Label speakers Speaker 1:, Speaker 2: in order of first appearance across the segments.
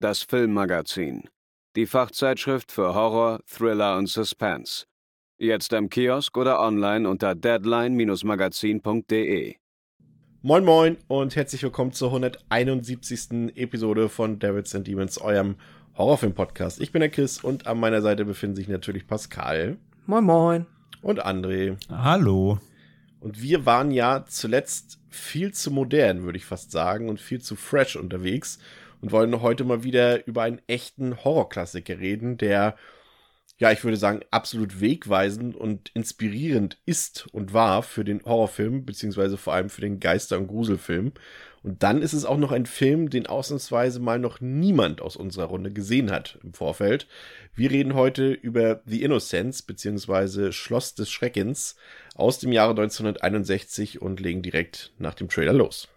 Speaker 1: das Filmmagazin, die Fachzeitschrift für Horror, Thriller und Suspense. Jetzt im Kiosk oder online unter deadline-magazin.de.
Speaker 2: Moin Moin und herzlich willkommen zur 171. Episode von Devils and Demons, eurem Horrorfilm-Podcast. Ich bin der Chris und an meiner Seite befinden sich natürlich Pascal.
Speaker 3: Moin Moin.
Speaker 2: Und André.
Speaker 4: Hallo.
Speaker 2: Und wir waren ja zuletzt viel zu modern, würde ich fast sagen, und viel zu fresh unterwegs und wollen heute mal wieder über einen echten Horrorklassiker reden, der, ja, ich würde sagen, absolut wegweisend und inspirierend ist und war für den Horrorfilm, beziehungsweise vor allem für den Geister- und Gruselfilm. Und dann ist es auch noch ein Film, den ausnahmsweise mal noch niemand aus unserer Runde gesehen hat im Vorfeld. Wir reden heute über The Innocents beziehungsweise Schloss des Schreckens aus dem Jahre 1961 und legen direkt nach dem Trailer los.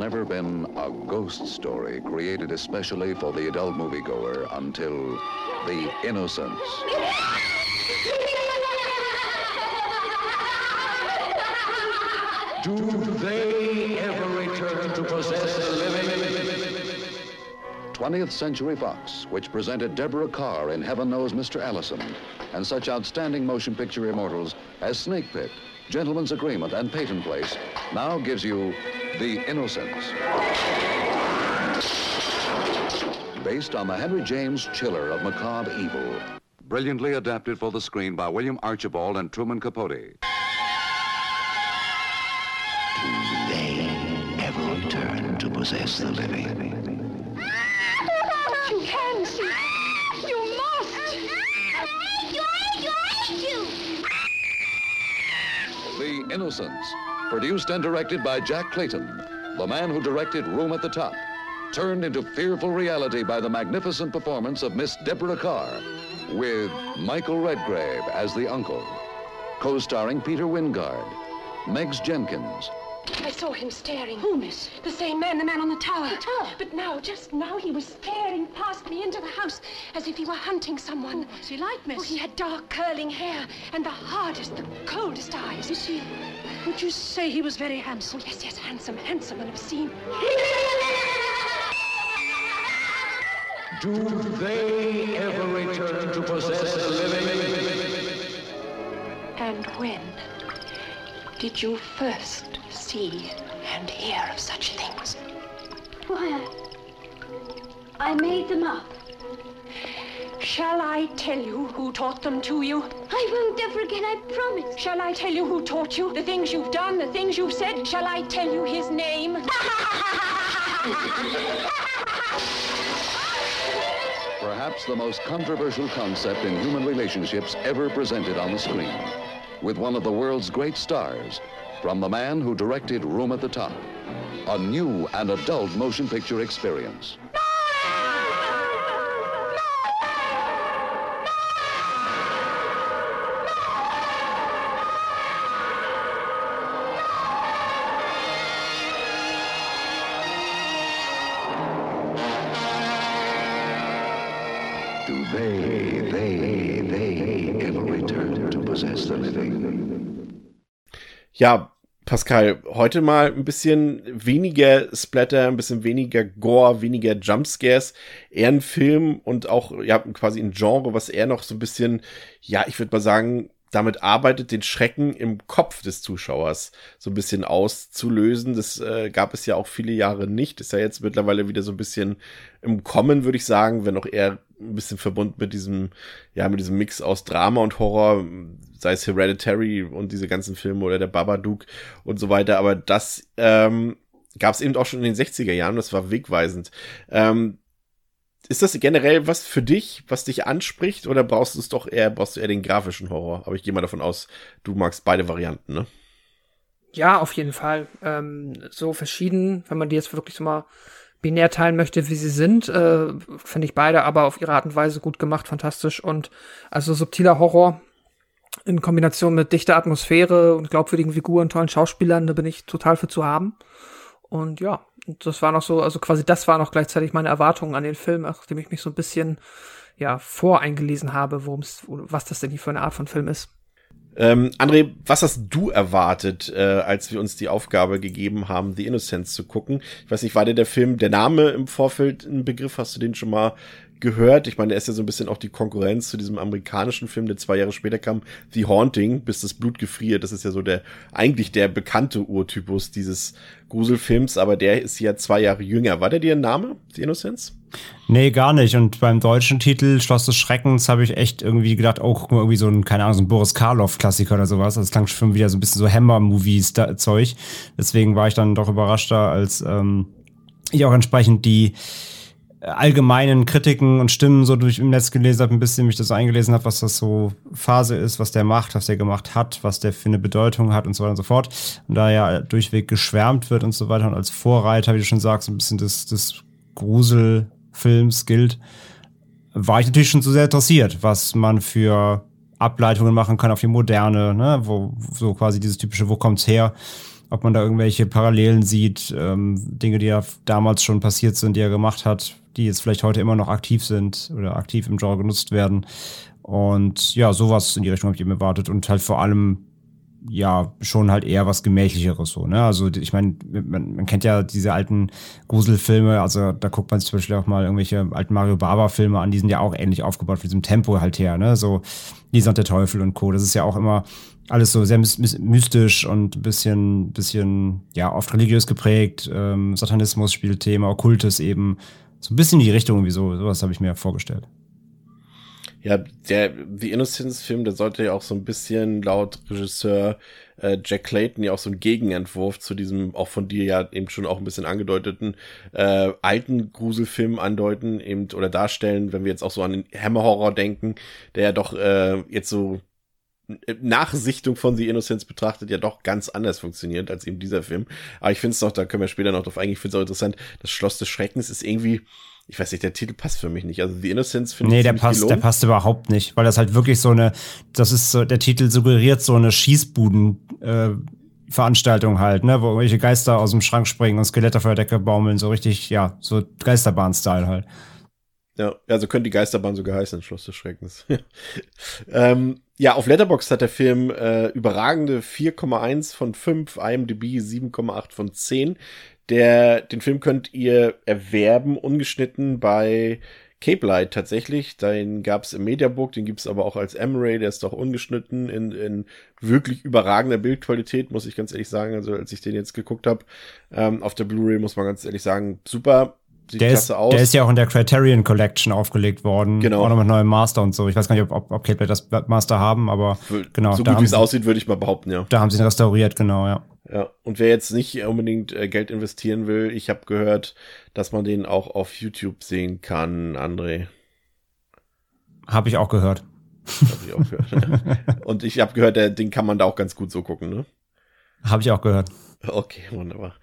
Speaker 5: Never been a ghost story created especially for the adult moviegoer until The Innocents.
Speaker 6: Do they ever return to possess the living?
Speaker 5: 20th Century Fox, which presented Deborah Carr in Heaven Knows Mr. Allison, and such outstanding motion picture immortals as Snake Pit, Gentleman's Agreement, and Peyton Place, now gives you The Innocents. Based on the Henry James Chiller of macabre evil. Brilliantly adapted for the screen by William Archibald and Truman Capote.
Speaker 7: They ever return to possess the living.
Speaker 5: The Innocents, produced and directed by Jack Clayton, the man who directed Room at the Top, turned into fearful reality by the magnificent performance of Miss Deborah Carr, with Michael Redgrave as the uncle, co-starring Peter Wingard, Megs Jenkins,
Speaker 8: I saw him staring. Who, miss? The same man, the man on the tower. The tower? But now, just now, he was staring past me into the house as if he were hunting someone. Oh, what's he like, miss? Oh, he had dark, curling hair and the hardest, the coldest eyes. Is he... Would you say he was very handsome? Oh, yes, yes, handsome, handsome and obscene.
Speaker 6: Do they ever return to possess the living?
Speaker 8: And when did you first see and hear of such things?
Speaker 9: Why, I made them up.
Speaker 8: Shall I tell you who taught them to you?
Speaker 9: I won't ever again, I promise.
Speaker 8: Shall I tell you who taught you? The things you've done, the things you've said? Shall I tell you his name?
Speaker 5: perhaps the most controversial concept in human relationships ever presented on the screen, with one of the world's great stars, from the man who directed Room at the Top, a new and adult motion picture experience.
Speaker 7: Do
Speaker 2: Ja, Pascal, heute mal ein bisschen weniger Splatter, ein bisschen weniger Gore, weniger Jumpscares. Eher ein Film und auch, ja, quasi ein Genre, was eher noch so ein bisschen, ja, ich würde mal sagen, damit arbeitet, den Schrecken im Kopf des Zuschauers so ein bisschen auszulösen. Das äh, gab es ja auch viele Jahre nicht. Ist ja jetzt mittlerweile wieder so ein bisschen im Kommen, würde ich sagen, wenn auch eher ein bisschen verbunden mit diesem, ja, mit diesem Mix aus Drama und Horror, sei es Hereditary und diese ganzen Filme oder der Babadook und so weiter. Aber das ähm, gab es eben auch schon in den 60er Jahren. Das war wegweisend. Ähm, ist das generell was für dich, was dich anspricht, oder brauchst du es doch eher, brauchst du eher den grafischen Horror? Aber ich gehe mal davon aus, du magst beide Varianten, ne?
Speaker 3: Ja, auf jeden Fall. Ähm, so verschieden, wenn man die jetzt wirklich so mal binär teilen möchte, wie sie sind, äh, finde ich beide aber auf ihre Art und Weise gut gemacht, fantastisch und also subtiler Horror in Kombination mit dichter Atmosphäre und glaubwürdigen Figuren, tollen Schauspielern, da bin ich total für zu haben. Und ja, das war noch so, also quasi das war noch gleichzeitig meine Erwartungen an den Film, nachdem ich mich so ein bisschen ja voreingelesen habe, worum es, was das denn hier für eine Art von Film ist.
Speaker 2: Ähm, André, was hast du erwartet, äh, als wir uns die Aufgabe gegeben haben, The Innocents zu gucken? Ich weiß nicht, war dir der Film, der Name im Vorfeld ein Begriff? Hast du den schon mal gehört. Ich meine, er ist ja so ein bisschen auch die Konkurrenz zu diesem amerikanischen Film, der zwei Jahre später kam, The Haunting, bis das Blut gefriert. Das ist ja so der, eigentlich der bekannte Urtypus dieses Gruselfilms, aber der ist ja zwei Jahre jünger. War der dir ein Name, The Innocence?
Speaker 4: Nee, gar nicht. Und beim deutschen Titel Schloss des Schreckens habe ich echt irgendwie gedacht, oh, guck mal, irgendwie so ein, keine Ahnung, so ein Boris Karloff-Klassiker oder sowas. Das klang schon wieder so ein bisschen so Hammer-Movies-Zeug. Deswegen war ich dann doch überraschter, als ähm, ich auch entsprechend die allgemeinen Kritiken und Stimmen so durch im Netz gelesen habe, ein bisschen mich das eingelesen habe, was das so Phase ist, was der macht, was der gemacht hat, was der für eine Bedeutung hat und so weiter und so fort. Und da ja durchweg geschwärmt wird und so weiter und als Vorreiter, wie du schon sagst, ein bisschen des, des Gruselfilms gilt, war ich natürlich schon so sehr interessiert, was man für Ableitungen machen kann auf die Moderne, ne, wo so quasi dieses typische, wo kommt's her? ob man da irgendwelche Parallelen sieht, ähm, Dinge, die ja damals schon passiert sind, die er gemacht hat, die jetzt vielleicht heute immer noch aktiv sind oder aktiv im Genre genutzt werden. Und ja, sowas in die Richtung habe ich eben erwartet und halt vor allem ja schon halt eher was gemächlicheres so ne? Also ich meine man, man kennt ja diese alten Gruselfilme also da guckt man sich zum Beispiel auch mal irgendwelche alten Mario Baba Filme an die sind ja auch ähnlich aufgebaut von diesem Tempo halt her ne? So Lisa und der Teufel und Co. Das ist ja auch immer alles so sehr mystisch und ein bisschen bisschen ja oft religiös geprägt. Ähm, Satanismus spielt Thema Okkultes eben. So ein bisschen die Richtung, wie so, sowas habe ich mir vorgestellt.
Speaker 2: Ja, der The Innocence-Film, der sollte ja auch so ein bisschen laut Regisseur äh, Jack Clayton ja auch so ein Gegenentwurf zu diesem auch von dir ja eben schon auch ein bisschen angedeuteten äh, alten Gruselfilm andeuten eben oder darstellen, wenn wir jetzt auch so an den Hammer Horror denken, der ja doch äh, jetzt so nach Sichtung von The Innocence betrachtet ja doch ganz anders funktioniert als eben dieser Film. Aber ich finde es doch, da können wir später noch drauf eingehen, ich finde es auch interessant, das Schloss des Schreckens ist irgendwie, ich weiß nicht, der Titel passt für mich nicht. Also The Innocence finde
Speaker 4: nee,
Speaker 2: ich
Speaker 4: Nee, der passt, gelungen. der passt überhaupt nicht, weil das halt wirklich so eine, das ist so, der Titel suggeriert so eine Schießbuden, äh, Veranstaltung halt, ne, wo irgendwelche Geister aus dem Schrank springen und Skelette vor der Decke baumeln, so richtig, ja, so Geisterbahn-Style halt.
Speaker 2: Ja, also könnte die Geisterbahn sogar heißen, Schloss des Schreckens. ähm, ja, auf Letterboxd hat der Film äh, überragende 4,1 von 5, IMDb 7,8 von 10. Der, den Film könnt ihr erwerben, ungeschnitten bei Cape Light tatsächlich. Den gab's im Mediabook, den gibt's aber auch als M-Ray, der ist doch ungeschnitten in, in wirklich überragender Bildqualität, muss ich ganz ehrlich sagen. Also als ich den jetzt geguckt habe, ähm, auf der Blu-ray muss man ganz ehrlich sagen, super
Speaker 4: Sieht der klasse ist, aus. Der ist ja auch in der Criterion Collection aufgelegt worden.
Speaker 2: Genau.
Speaker 4: Auch noch mit neuem Master und so. Ich weiß gar nicht, ob, ob, Kate das Master haben, aber
Speaker 2: genau. So gut wie es aussieht, würde ich mal behaupten, ja.
Speaker 4: Da haben sie ihn restauriert, genau, ja.
Speaker 2: Ja, und wer jetzt nicht unbedingt äh, Geld investieren will, ich habe gehört, dass man den auch auf YouTube sehen kann, André.
Speaker 4: Habe ich auch gehört.
Speaker 2: Hab ich auch gehört. und ich habe gehört, der, den kann man da auch ganz gut so gucken, ne?
Speaker 4: Habe ich auch gehört.
Speaker 2: Okay, wunderbar.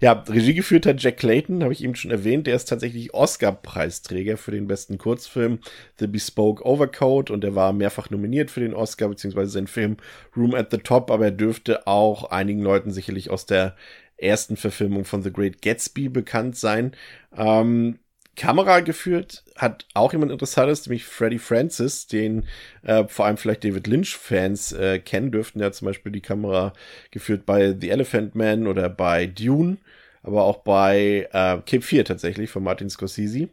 Speaker 2: Ja, Regie geführt hat Jack Clayton, habe ich eben schon erwähnt. Der ist tatsächlich Oscar-Preisträger für den besten Kurzfilm The Bespoke Overcoat und er war mehrfach nominiert für den Oscar, beziehungsweise sein Film Room at the Top, aber er dürfte auch einigen Leuten sicherlich aus der ersten Verfilmung von The Great Gatsby bekannt sein. Ähm, Kamera geführt hat auch jemand Interessantes, nämlich Freddie Francis, den äh, vor allem vielleicht David Lynch-Fans äh, kennen dürften. Er hat zum Beispiel die Kamera geführt bei The Elephant Man oder bei Dune, aber auch bei äh, Cape 4 tatsächlich von Martin Scorsese.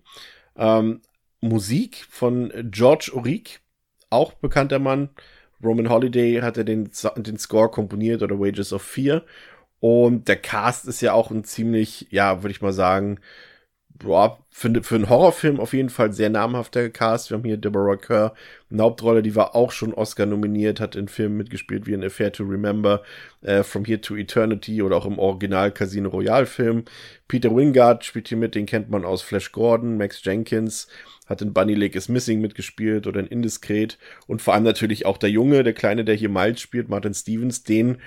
Speaker 2: Ähm, Musik von George Auric, auch bekannter Mann. Roman Holiday hat er den, den Score komponiert oder Wages of Fear. Und der Cast ist ja auch ein ziemlich, ja, würde ich mal sagen, boah, für, für einen Horrorfilm auf jeden Fall sehr namhafter Cast. Wir haben hier Deborah Kerr, eine Hauptrolle, die war auch schon Oscar nominiert, hat in Filmen mitgespielt wie in Affair to Remember, äh, From Here to Eternity oder auch im Original Casino Royale Film. Peter Wingard spielt hier mit, den kennt man aus Flash Gordon, Max Jenkins, hat in Bunny Lake is Missing mitgespielt oder in Indiskret und vor allem natürlich auch der Junge, der Kleine, der hier Miles spielt, Martin Stevens, den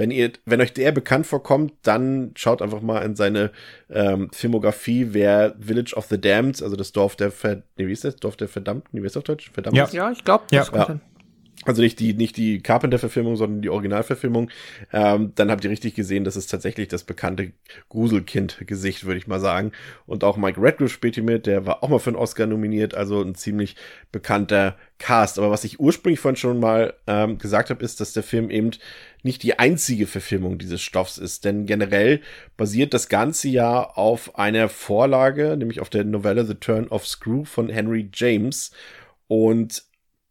Speaker 2: wenn ihr, wenn euch der bekannt vorkommt, dann schaut einfach mal in seine ähm, Filmografie, wer Village of the Damned, also das Dorf der Ver nee, wie ist das? Dorf der Verdammten, wie ist das auf Deutsch? Verdammt.
Speaker 4: Ja.
Speaker 3: Ja, ich glaube,
Speaker 4: Ja.
Speaker 3: das kommt
Speaker 2: Ja. Also nicht die, nicht die Carpenter-Verfilmung, sondern die Originalverfilmung. Ähm, dann habt ihr richtig gesehen, das ist tatsächlich das bekannte Gruselkind-Gesicht, würde ich mal sagen. Und auch Mike Radcliffe spielt hier mit, der war auch mal für einen Oscar nominiert, also ein ziemlich bekannter Cast. Aber was ich ursprünglich vorhin schon mal ähm, gesagt habe, ist, dass der Film eben nicht die einzige Verfilmung dieses Stoffs ist. Denn generell basiert das ganze ja auf einer Vorlage, nämlich auf der Novelle The Turn of Screw von Henry James. Und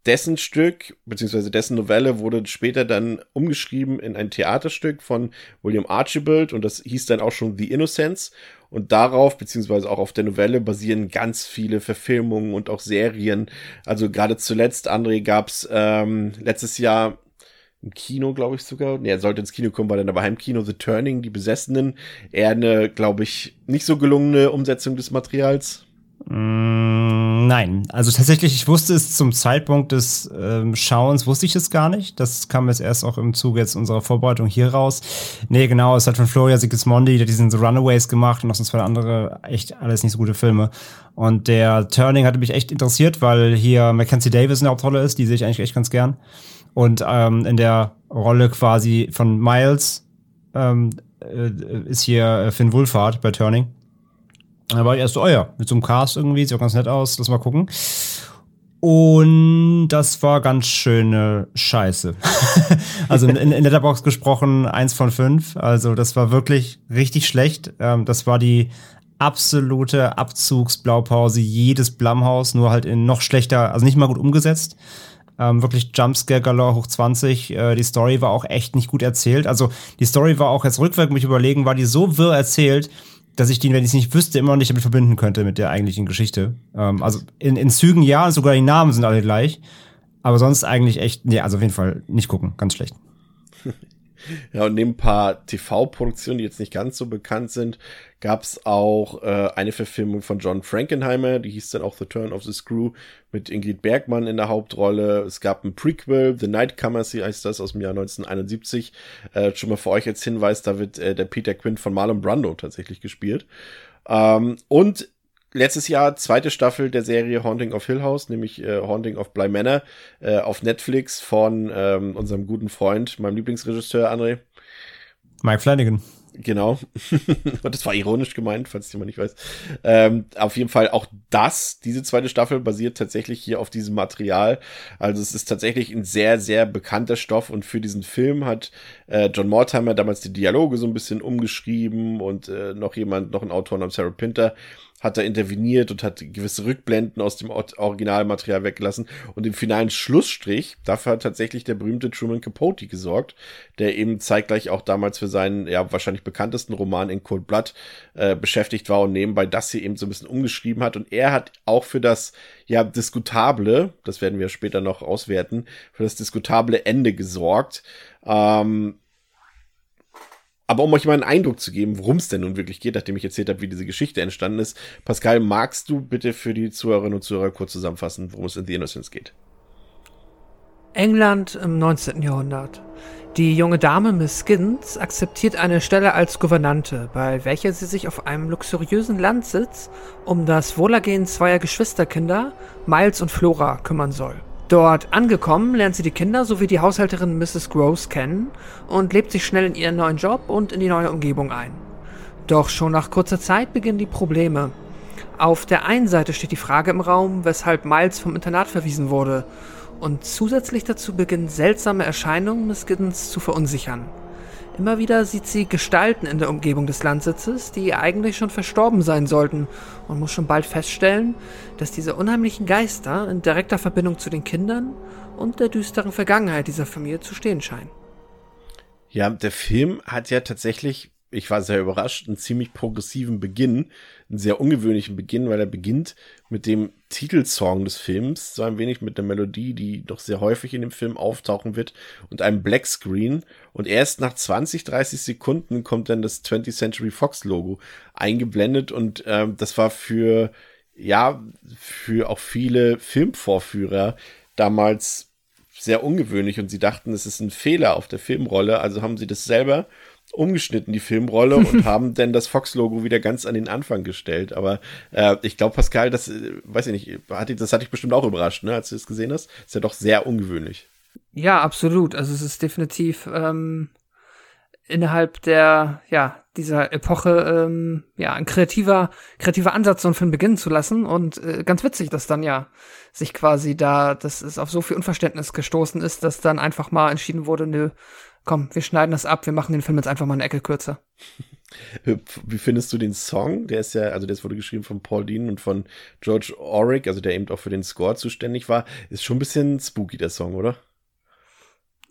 Speaker 2: dessen Stück, beziehungsweise dessen Novelle wurde später dann umgeschrieben in ein Theaterstück von William Archibald und das hieß dann auch schon The Innocents. Und darauf, beziehungsweise auch auf der Novelle, basieren ganz viele Verfilmungen und auch Serien. Also gerade zuletzt, André, gab's ähm, letztes Jahr im Kino, glaube ich sogar. Nee, er sollte ins Kino kommen, war dann aber Heimkino The Turning, die Besessenen. Eher eine, glaube ich, nicht so gelungene Umsetzung des Materials.
Speaker 4: Mm, Nein, also tatsächlich, ich wusste es zum Zeitpunkt des ähm, Schauens, wusste ich es gar nicht. Das kam jetzt erst auch im Zuge jetzt unserer Vorbereitung hier raus. Nee, genau, es hat von Florian Sigismondi, der diesen The Runaways gemacht und noch so zwei andere, echt alles nicht so gute Filme. Und der Turning hatte mich echt interessiert, weil hier Mackenzie Davis in der Hauptrolle ist, die sehe ich eigentlich echt ganz gern. Und ähm, in der Rolle quasi von Miles ähm, äh, ist hier äh, Finn Wolfhard bei Turning. Da war ich erst so, oh ja, mit so einem Cast irgendwie, sieht auch ganz nett aus, lass mal gucken. Und das war ganz schöne Scheiße. also in, in Letterbox gesprochen, eins von fünf. Also das war wirklich richtig schlecht. Ähm, das war die absolute Abzugsblaupause jedes Blumhaus, nur halt in noch schlechter, also nicht mal gut umgesetzt. Ähm, wirklich Jumpscare Galore hoch 20. Äh, die Story war auch echt nicht gut erzählt. Also die Story war auch jetzt rückwärts mich überlegen, war die so wirr erzählt, dass ich die, wenn ich es nicht wüsste, immer noch nicht damit verbinden könnte mit der eigentlichen Geschichte. Ähm, also in, in Zügen ja, sogar die Namen sind alle gleich. Aber sonst eigentlich echt, nee, also auf jeden Fall nicht gucken, ganz schlecht.
Speaker 2: Ja, und neben ein paar TV-Produktionen, die jetzt nicht ganz so bekannt sind, gab's auch äh, eine Verfilmung von John Frankenheimer, die hieß dann auch The Turn of the Screw mit Ingrid Bergmann in der Hauptrolle. Es gab ein Prequel, The Nightcomers, heißt das, aus dem Jahr 1971. Äh, schon mal für euch als Hinweis, da wird äh, der Peter Quinn von Marlon Brando tatsächlich gespielt. Ähm, und letztes Jahr zweite Staffel der Serie Haunting of Hill House, nämlich äh, Haunting of Bly Manor äh, auf Netflix von ähm, unserem guten Freund, meinem Lieblingsregisseur André.
Speaker 4: Mike Flanagan.
Speaker 2: Genau. Und das war ironisch gemeint, falls jemand nicht weiß. Ähm, auf jeden Fall auch das, diese zweite Staffel basiert tatsächlich hier auf diesem Material. Also es ist tatsächlich ein sehr, sehr bekannter Stoff und für diesen Film hat äh, John Mortimer damals die Dialoge so ein bisschen umgeschrieben und äh, noch jemand, noch ein Autor namens Sarah Pinter hat da interveniert und hat gewisse Rückblenden aus dem Or- Originalmaterial weggelassen. Und im finalen Schlussstrich, dafür hat tatsächlich der berühmte Truman Capote gesorgt, der eben zeitgleich auch damals für seinen, ja, wahrscheinlich bekanntesten Roman in Cold Blood äh, beschäftigt war und nebenbei das hier eben so ein bisschen umgeschrieben hat. Und er hat auch für das, ja, diskutable, das werden wir später noch auswerten, für das diskutable Ende gesorgt. Ähm, aber um euch mal einen Eindruck zu geben, worum es denn nun wirklich geht, nachdem ich erzählt habe, wie diese Geschichte entstanden ist, Pascal, magst du bitte für die Zuhörerinnen und Zuhörer kurz zusammenfassen, worum es in The Innocence geht?
Speaker 3: England im 19. Jahrhundert. Die junge Dame Miss Giddens akzeptiert eine Stelle als Gouvernante, bei welcher sie sich auf einem luxuriösen Landsitz um das Wohlergehen zweier Geschwisterkinder, Miles und Flora, kümmern soll. Dort angekommen lernt sie die Kinder sowie die Haushälterin Mrs. Gross kennen und lebt sich schnell in ihren neuen Job und in die neue Umgebung ein. Doch schon nach kurzer Zeit beginnen die Probleme. Auf der einen Seite steht die Frage im Raum, weshalb Miles vom Internat verwiesen wurde. Und zusätzlich dazu beginnen seltsame Erscheinungen Miss Giddens zu verunsichern. Immer wieder sieht sie Gestalten in der Umgebung des Landsitzes, die eigentlich schon verstorben sein sollten und muss schon bald feststellen, dass diese unheimlichen Geister in direkter Verbindung zu den Kindern und der düsteren Vergangenheit dieser Familie zu stehen scheinen.
Speaker 2: Ja, der Film hat ja tatsächlich, ich war sehr überrascht, einen ziemlich progressiven Beginn, einen sehr ungewöhnlichen Beginn, weil er beginnt mit dem Titelsong des Films, so ein wenig mit der Melodie, die doch sehr häufig in dem Film auftauchen wird und einem Blackscreen. Und erst nach 20, 30 Sekunden kommt dann das 20th Century Fox Logo eingeblendet und ähm, das war für, ja, für auch viele Filmvorführer damals sehr ungewöhnlich und sie dachten, es ist ein Fehler auf der Filmrolle, also haben sie das selber umgeschnitten, die Filmrolle, und haben dann das Fox-Logo wieder ganz an den Anfang gestellt. Aber äh, ich glaube, Pascal, das, äh, weiß ich nicht, hat, das hat dich bestimmt auch überrascht, ne, als du es gesehen hast. Ist ja doch sehr ungewöhnlich.
Speaker 3: Ja, absolut. Also es ist definitiv ähm, innerhalb der, ja, dieser Epoche, ähm, ja, ein kreativer, kreativer Ansatz, so einen Film beginnen zu lassen. Und äh, ganz witzig, dass dann ja sich quasi da, dass es auf so viel Unverständnis gestoßen ist, dass dann einfach mal entschieden wurde, nö, komm, wir schneiden das ab, wir machen den Film jetzt einfach mal eine Ecke kürzer.
Speaker 2: Wie findest du den Song? Der ist ja, also das wurde geschrieben von Paul Dean und von George Auric, also der eben auch für den Score zuständig war. Ist schon ein bisschen spooky, der Song, oder?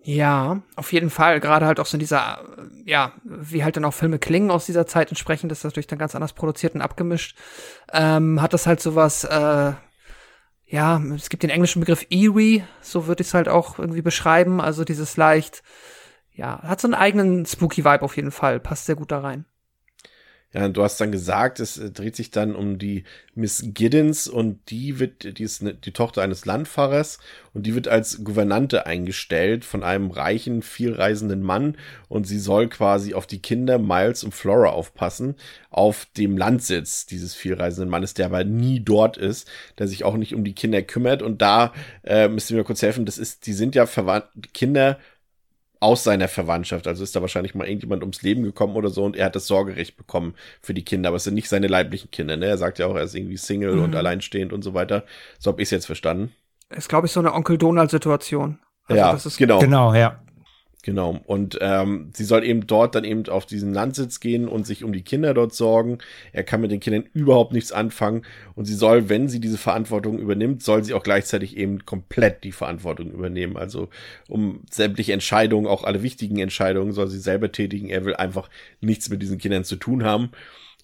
Speaker 3: Ja, auf jeden Fall. Gerade halt auch so in dieser, ja, wie halt dann auch Filme klingen aus dieser Zeit entsprechend, ist das natürlich dann ganz anders produziert und abgemischt. Ähm, hat das halt sowas, äh, ja, es gibt den englischen Begriff eerie, so würde ich es halt auch irgendwie beschreiben. Also dieses leicht, ja, hat so einen eigenen spooky Vibe auf jeden Fall. Passt sehr gut da rein.
Speaker 2: Ja, du hast dann gesagt, es äh, dreht sich dann um die Miss Giddens und die wird, die ist ne, die Tochter eines Landfahrers und die wird als Gouvernante eingestellt von einem reichen, vielreisenden Mann und sie soll quasi auf die Kinder Miles und Flora aufpassen, auf dem Landsitz dieses vielreisenden Mannes, der aber nie dort ist, der sich auch nicht um die Kinder kümmert und da äh, müsst ihr mir kurz helfen, das ist, die sind ja verwandt, Kinder aus seiner Verwandtschaft. Also ist da wahrscheinlich mal irgendjemand ums Leben gekommen oder so und er hat das Sorgerecht bekommen für die Kinder. Aber es sind nicht seine leiblichen Kinder. Ne? Er sagt ja auch, er ist irgendwie Single mhm. und alleinstehend und so weiter. So habe ich es jetzt verstanden.
Speaker 3: Ist, glaube ich, so eine Onkel Donald-Situation.
Speaker 2: Also ja, genau.
Speaker 4: Genau, ja.
Speaker 2: Genau. Und ähm, sie soll eben dort dann eben auf diesen Landsitz gehen und sich um die Kinder dort sorgen. Er kann mit den Kindern überhaupt nichts anfangen. Und sie soll, wenn sie diese Verantwortung übernimmt, soll sie auch gleichzeitig eben komplett die Verantwortung übernehmen. Also um sämtliche Entscheidungen, auch alle wichtigen Entscheidungen, soll sie selber tätigen. Er will einfach nichts mit diesen Kindern zu tun haben.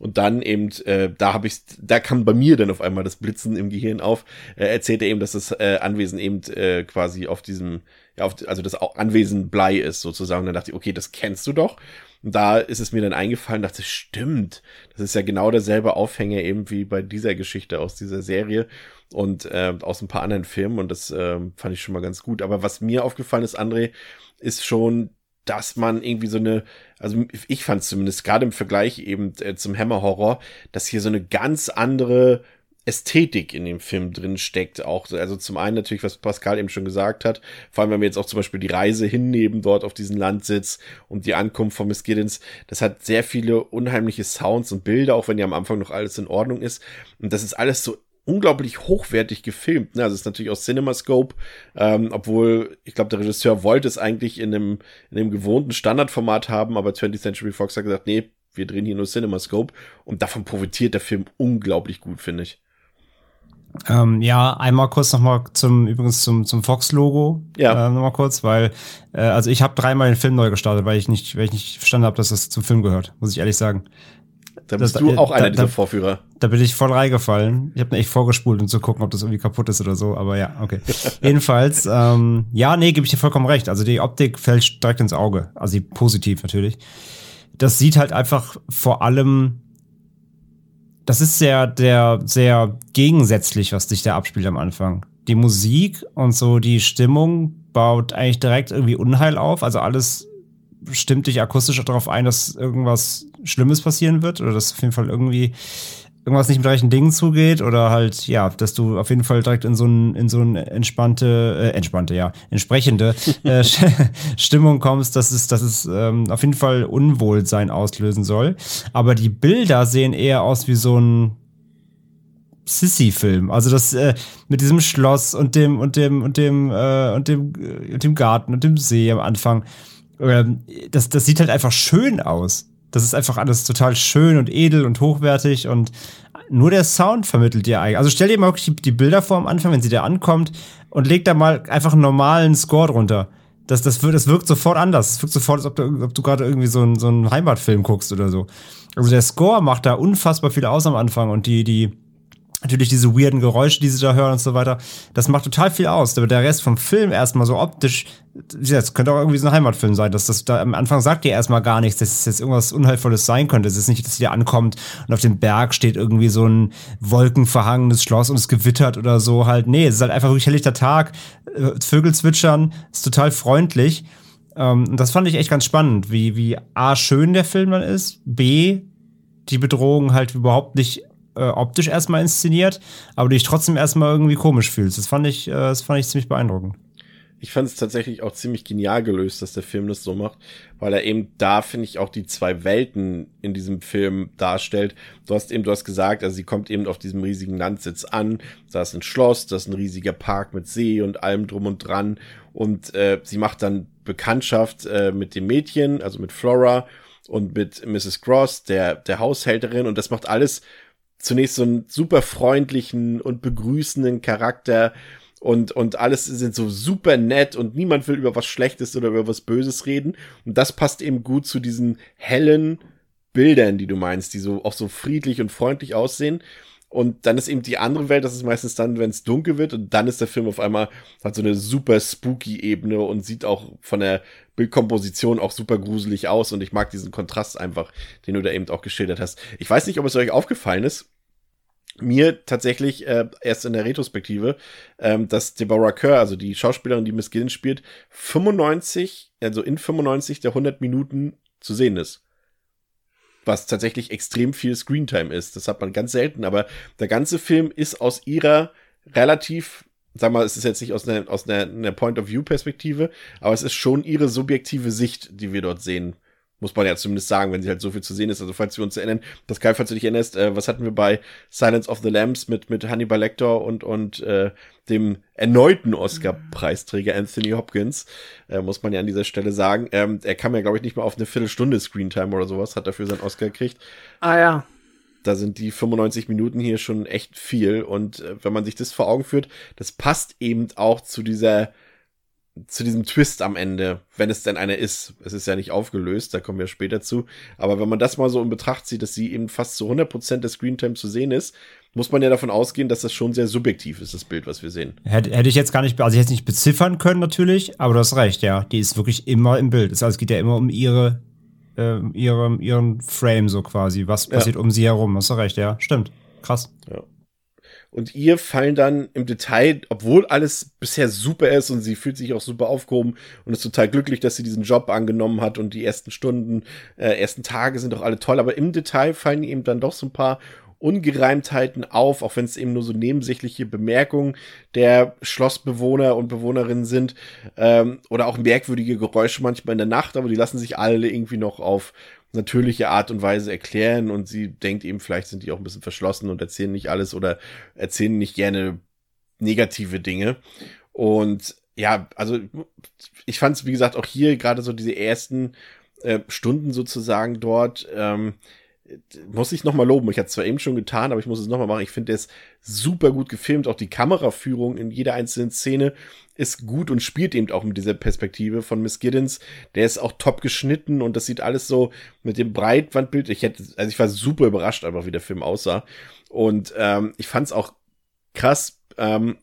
Speaker 2: Und dann eben, äh, da habe ich, da kam bei mir dann auf einmal das Blitzen im Gehirn auf. Äh, erzählt er eben, dass das äh, Anwesen eben äh, quasi auf diesem ja, auf, also das Anwesen Blei ist sozusagen. Und dann dachte ich, okay, das kennst du doch. Und da ist es mir dann eingefallen, dachte, stimmt, das ist ja genau derselbe Aufhänger eben wie bei dieser Geschichte aus dieser Serie und äh, aus ein paar anderen Filmen und das äh, fand ich schon mal ganz gut. Aber was mir aufgefallen ist, André, ist schon, dass man irgendwie so eine, also ich fand zumindest gerade im Vergleich eben äh, zum Hammer Horror, dass hier so eine ganz andere Ästhetik in dem Film drin steckt. Auch, also zum einen natürlich, was Pascal eben schon gesagt hat, vor allem wenn wir jetzt auch zum Beispiel die Reise hinnehmen dort auf diesen Landsitz und die Ankunft von Miss Giddens, das hat sehr viele unheimliche Sounds und Bilder, auch wenn ja am Anfang noch alles in Ordnung ist. Und das ist alles so unglaublich hochwertig gefilmt. Ne? Also es ist natürlich aus CinemaScope, ähm, obwohl ich glaube, der Regisseur wollte es eigentlich in einem, in einem gewohnten Standardformat haben, aber 20th Century Fox hat gesagt, nee, wir drehen hier nur CinemaScope und davon profitiert der Film unglaublich gut, finde ich.
Speaker 4: Ähm, ja, einmal kurz nochmal zum, übrigens zum, zum Fox-Logo. Ja. Äh, nochmal kurz, weil, äh, also ich habe dreimal den Film neu gestartet, weil ich nicht, weil ich nicht verstanden habe, dass das zum Film gehört, muss ich ehrlich sagen.
Speaker 2: Da bist das, du auch einer dieser Vorführer.
Speaker 4: Da bin ich voll reingefallen. Ich habe echt vorgespult, um zu gucken, ob das irgendwie kaputt ist oder so. Aber ja, okay. Jedenfalls, ähm, ja, nee, gebe ich dir vollkommen recht. Also die Optik fällt direkt ins Auge. Also positiv natürlich. Das sieht halt einfach vor allem das ist sehr, der, sehr gegensätzlich, was sich da abspielt am Anfang. Die Musik und so die Stimmung baut eigentlich direkt irgendwie Unheil auf. Also alles stimmt dich akustisch darauf ein, dass irgendwas Schlimmes passieren wird oder dass auf jeden Fall irgendwie irgendwas nicht mit rechten Dingen zugeht oder halt, ja, dass du auf jeden Fall direkt in so ein, in so eine entspannte, äh, entspannte, ja, entsprechende äh, Stimmung kommst, dass es, dass es ähm, auf jeden Fall Unwohlsein auslösen soll. Aber die Bilder sehen eher aus wie so ein Sissy-Film. Also das äh, mit diesem Schloss und dem und dem und dem äh, und dem äh, und dem Garten und dem See am Anfang. Ähm, das, das sieht halt einfach schön aus. Das ist einfach alles total schön und edel und hochwertig und nur der Sound vermittelt dir eigentlich. Also stell dir mal wirklich die, Bilder vor am Anfang, wenn sie da ankommt und leg da mal einfach einen normalen Score drunter. Das, das, wird, das wirkt sofort anders. Es wirkt sofort, als ob du, ob du gerade irgendwie so einen, so einen Heimatfilm guckst oder so. Also der Score macht da unfassbar viel aus am Anfang und die, die, natürlich diese weirden Geräusche, die sie da hören und so weiter. Das macht total viel aus. Aber der Rest vom Film erstmal so optisch, das könnte auch irgendwie so ein Heimatfilm sein, dass das da am Anfang sagt ihr erstmal gar nichts, dass es jetzt irgendwas Unheilvolles sein könnte. Es ist nicht, dass da ankommt und auf dem Berg steht irgendwie so ein wolkenverhangenes Schloss und es gewittert oder so halt. Nee, es ist halt einfach wirklich helllichter Tag, äh, Vögel zwitschern, ist total freundlich. Ähm, und das fand ich echt ganz spannend, wie, wie A, schön der Film dann ist, B, die Bedrohung halt überhaupt nicht äh, optisch erstmal inszeniert, aber du dich trotzdem erstmal irgendwie komisch fühlst. Das fand ich, äh, das fand ich ziemlich beeindruckend.
Speaker 2: Ich fand es tatsächlich auch ziemlich genial gelöst, dass der Film das so macht, weil er eben da, finde ich, auch die zwei Welten in diesem Film darstellt. Du hast eben, du hast gesagt, also sie kommt eben auf diesem riesigen Landsitz an, da ist ein Schloss, da ist ein riesiger Park mit See und allem drum und dran und äh, sie macht dann Bekanntschaft äh, mit dem Mädchen, also mit Flora und mit Mrs. Cross, der, der Haushälterin und das macht alles zunächst so einen super freundlichen und begrüßenden Charakter und, und alles sind so super nett und niemand will über was Schlechtes oder über was Böses reden. Und das passt eben gut zu diesen hellen Bildern, die du meinst, die so auch so friedlich und freundlich aussehen. Und dann ist eben die andere Welt, das ist meistens dann, wenn es dunkel wird und dann ist der Film auf einmal, hat so eine super spooky Ebene und sieht auch von der Bildkomposition auch super gruselig aus und ich mag diesen Kontrast einfach, den du da eben auch geschildert hast. Ich weiß nicht, ob es euch aufgefallen ist, mir tatsächlich äh, erst in der Retrospektive, ähm, dass Deborah Kerr, also die Schauspielerin, die Miss Gillen spielt, 95, also in 95 der 100 Minuten zu sehen ist. Was tatsächlich extrem viel Screentime ist. Das hat man ganz selten, aber der ganze Film ist aus ihrer relativ, sag mal, es ist jetzt nicht aus einer, aus einer, einer Point-of-View-Perspektive, aber es ist schon ihre subjektive Sicht, die wir dort sehen muss man ja zumindest sagen, wenn sie halt so viel zu sehen ist. Also falls wir uns erinnern, das Kai, falls du dich erinnerst, äh, was hatten wir bei Silence of the Lambs mit, mit Hannibal Lecter und, und äh, dem erneuten Oscar-Preisträger Anthony Hopkins, äh, muss man ja an dieser Stelle sagen. Ähm, er kam ja, glaube ich, nicht mal auf eine Viertelstunde Screentime oder sowas, hat dafür seinen Oscar gekriegt.
Speaker 3: Ah ja.
Speaker 2: Da sind die 95 Minuten hier schon echt viel. Und äh, wenn man sich das vor Augen führt, das passt eben auch zu dieser zu diesem Twist am Ende, wenn es denn einer ist. Es ist ja nicht aufgelöst, da kommen wir später zu. Aber wenn man das mal so in Betracht zieht, dass sie eben fast zu 100% der Screentime zu sehen ist, muss man ja davon ausgehen, dass das schon sehr subjektiv ist, das Bild, was wir sehen.
Speaker 4: Hätte, hätte ich jetzt gar nicht, also ich hätte nicht beziffern können natürlich, aber du hast recht, ja. Die ist wirklich immer im Bild. Also es geht ja immer um ihre, äh, ihre, ihren Frame so quasi. Was passiert ja. um sie herum? Hast du recht, ja. Stimmt. Krass.
Speaker 2: Ja und ihr fallen dann im Detail, obwohl alles bisher super ist und sie fühlt sich auch super aufgehoben und ist total glücklich, dass sie diesen Job angenommen hat und die ersten Stunden, äh, ersten Tage sind doch alle toll, aber im Detail fallen ihm dann doch so ein paar Ungereimtheiten auf, auch wenn es eben nur so nebensächliche Bemerkungen der Schlossbewohner und Bewohnerinnen sind ähm, oder auch merkwürdige Geräusche manchmal in der Nacht, aber die lassen sich alle irgendwie noch auf natürliche Art und Weise erklären und sie denkt eben, vielleicht sind die auch ein bisschen verschlossen und erzählen nicht alles oder erzählen nicht gerne negative Dinge. Und ja, also ich fand es, wie gesagt, auch hier gerade so diese ersten äh, Stunden sozusagen dort, ähm, muss ich nochmal loben. Ich hatte es zwar eben schon getan, aber ich muss es nochmal machen. Ich finde, der ist super gut gefilmt. Auch die Kameraführung in jeder einzelnen Szene ist gut und spielt eben auch mit dieser Perspektive von Miss Giddens. Der ist auch top geschnitten und das sieht alles so mit dem Breitwandbild. Ich hätte, also ich war super überrascht einfach, wie der Film aussah. Und ähm, ich fand es auch krass, ähm,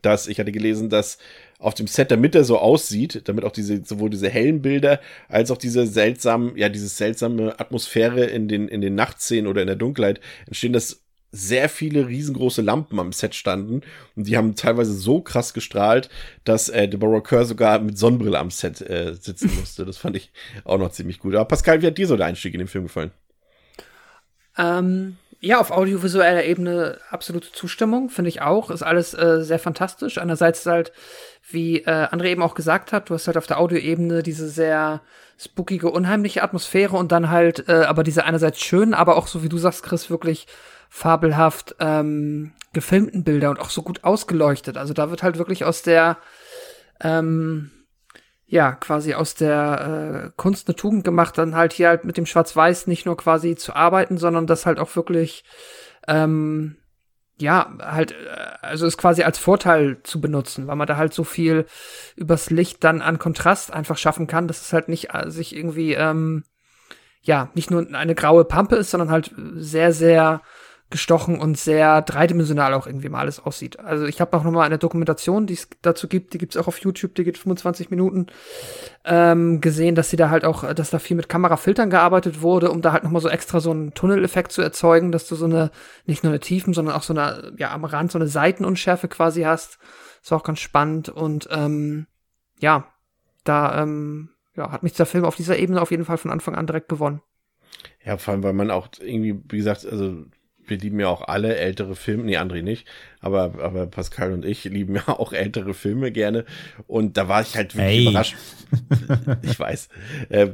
Speaker 2: dass ich hatte gelesen, dass auf dem Set, damit er so aussieht, damit auch diese, sowohl diese hellen Bilder als auch diese seltsamen, ja, diese seltsame Atmosphäre in den, in den Nachtszenen oder in der Dunkelheit entstehen, dass sehr viele riesengroße Lampen am Set standen und die haben teilweise so krass gestrahlt, dass äh, Deborah Kerr sogar mit Sonnenbrille am Set äh, sitzen musste. Das fand ich auch noch ziemlich gut. Aber Pascal, wie hat dir so der Einstieg in den Film gefallen?
Speaker 3: Ähm, ja, auf audiovisueller Ebene absolute Zustimmung, finde ich auch. Ist alles äh, sehr fantastisch. Einerseits halt, wie äh, André eben auch gesagt hat, du hast halt auf der Audioebene diese sehr spookige, unheimliche Atmosphäre und dann halt äh, aber diese einerseits schönen, aber auch so wie du sagst, Chris, wirklich fabelhaft ähm, gefilmten Bilder und auch so gut ausgeleuchtet. Also da wird halt wirklich aus der ähm, ja, quasi aus der äh, Kunst eine Tugend gemacht, dann halt hier halt mit dem Schwarz-Weiß nicht nur quasi zu arbeiten, sondern das halt auch wirklich, ähm, ja, halt, äh, also es quasi als Vorteil zu benutzen, weil man da halt so viel übers Licht dann an Kontrast einfach schaffen kann, dass es halt nicht äh, sich irgendwie, ähm, ja, nicht nur eine graue Pampe ist, sondern halt sehr, sehr gestochen und sehr dreidimensional auch irgendwie mal alles aussieht. Also ich habe auch noch mal eine Dokumentation, die es dazu gibt, die gibt's auch auf YouTube, die geht 25 Minuten, ähm, gesehen, dass sie da halt auch, dass da viel mit Kamerafiltern gearbeitet wurde, um da halt noch mal so extra so einen Tunneleffekt zu erzeugen, dass du so eine, nicht nur eine Tiefen, sondern auch so eine, ja, am Rand so eine Seitenunschärfe quasi hast. Ist auch ganz spannend und ähm, ja, da ähm, ja, hat mich der Film auf dieser Ebene auf jeden Fall von Anfang an direkt gewonnen.
Speaker 2: Ja, vor allem, weil man auch irgendwie, wie gesagt, also wir lieben ja auch alle ältere Filme, nee, André nicht, aber, aber Pascal und ich lieben ja auch ältere Filme gerne. Und da war ich halt wirklich
Speaker 4: Hey.
Speaker 2: überrascht. ich weiß. Äh,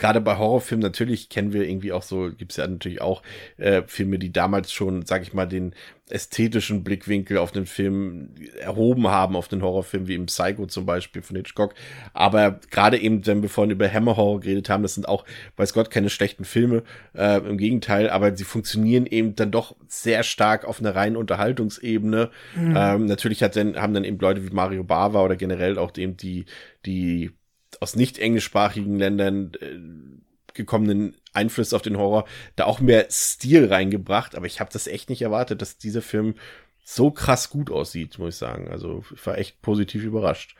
Speaker 2: Gerade bei Horrorfilmen natürlich kennen wir irgendwie auch so, gibt's ja natürlich auch äh, Filme, die damals schon, sag ich mal, den ästhetischen Blickwinkel auf den Film erhoben haben, auf den Horrorfilm, wie im Psycho zum Beispiel von Hitchcock. Aber gerade eben, wenn wir vorhin über Hammer Horror geredet haben, das sind auch, weiß Gott, keine schlechten Filme, äh, im Gegenteil, aber sie funktionieren eben dann doch sehr stark auf einer reinen Unterhaltungsebene. Ähm, natürlich hat dann, haben dann eben Leute wie Mario Bava oder generell auch eben die, die aus nicht englischsprachigen Ländern äh, gekommenen Einflüsse auf den Horror da auch mehr Stil reingebracht, aber ich habe das echt nicht erwartet, dass dieser Film so krass gut aussieht, muss ich sagen. Also ich war echt positiv überrascht.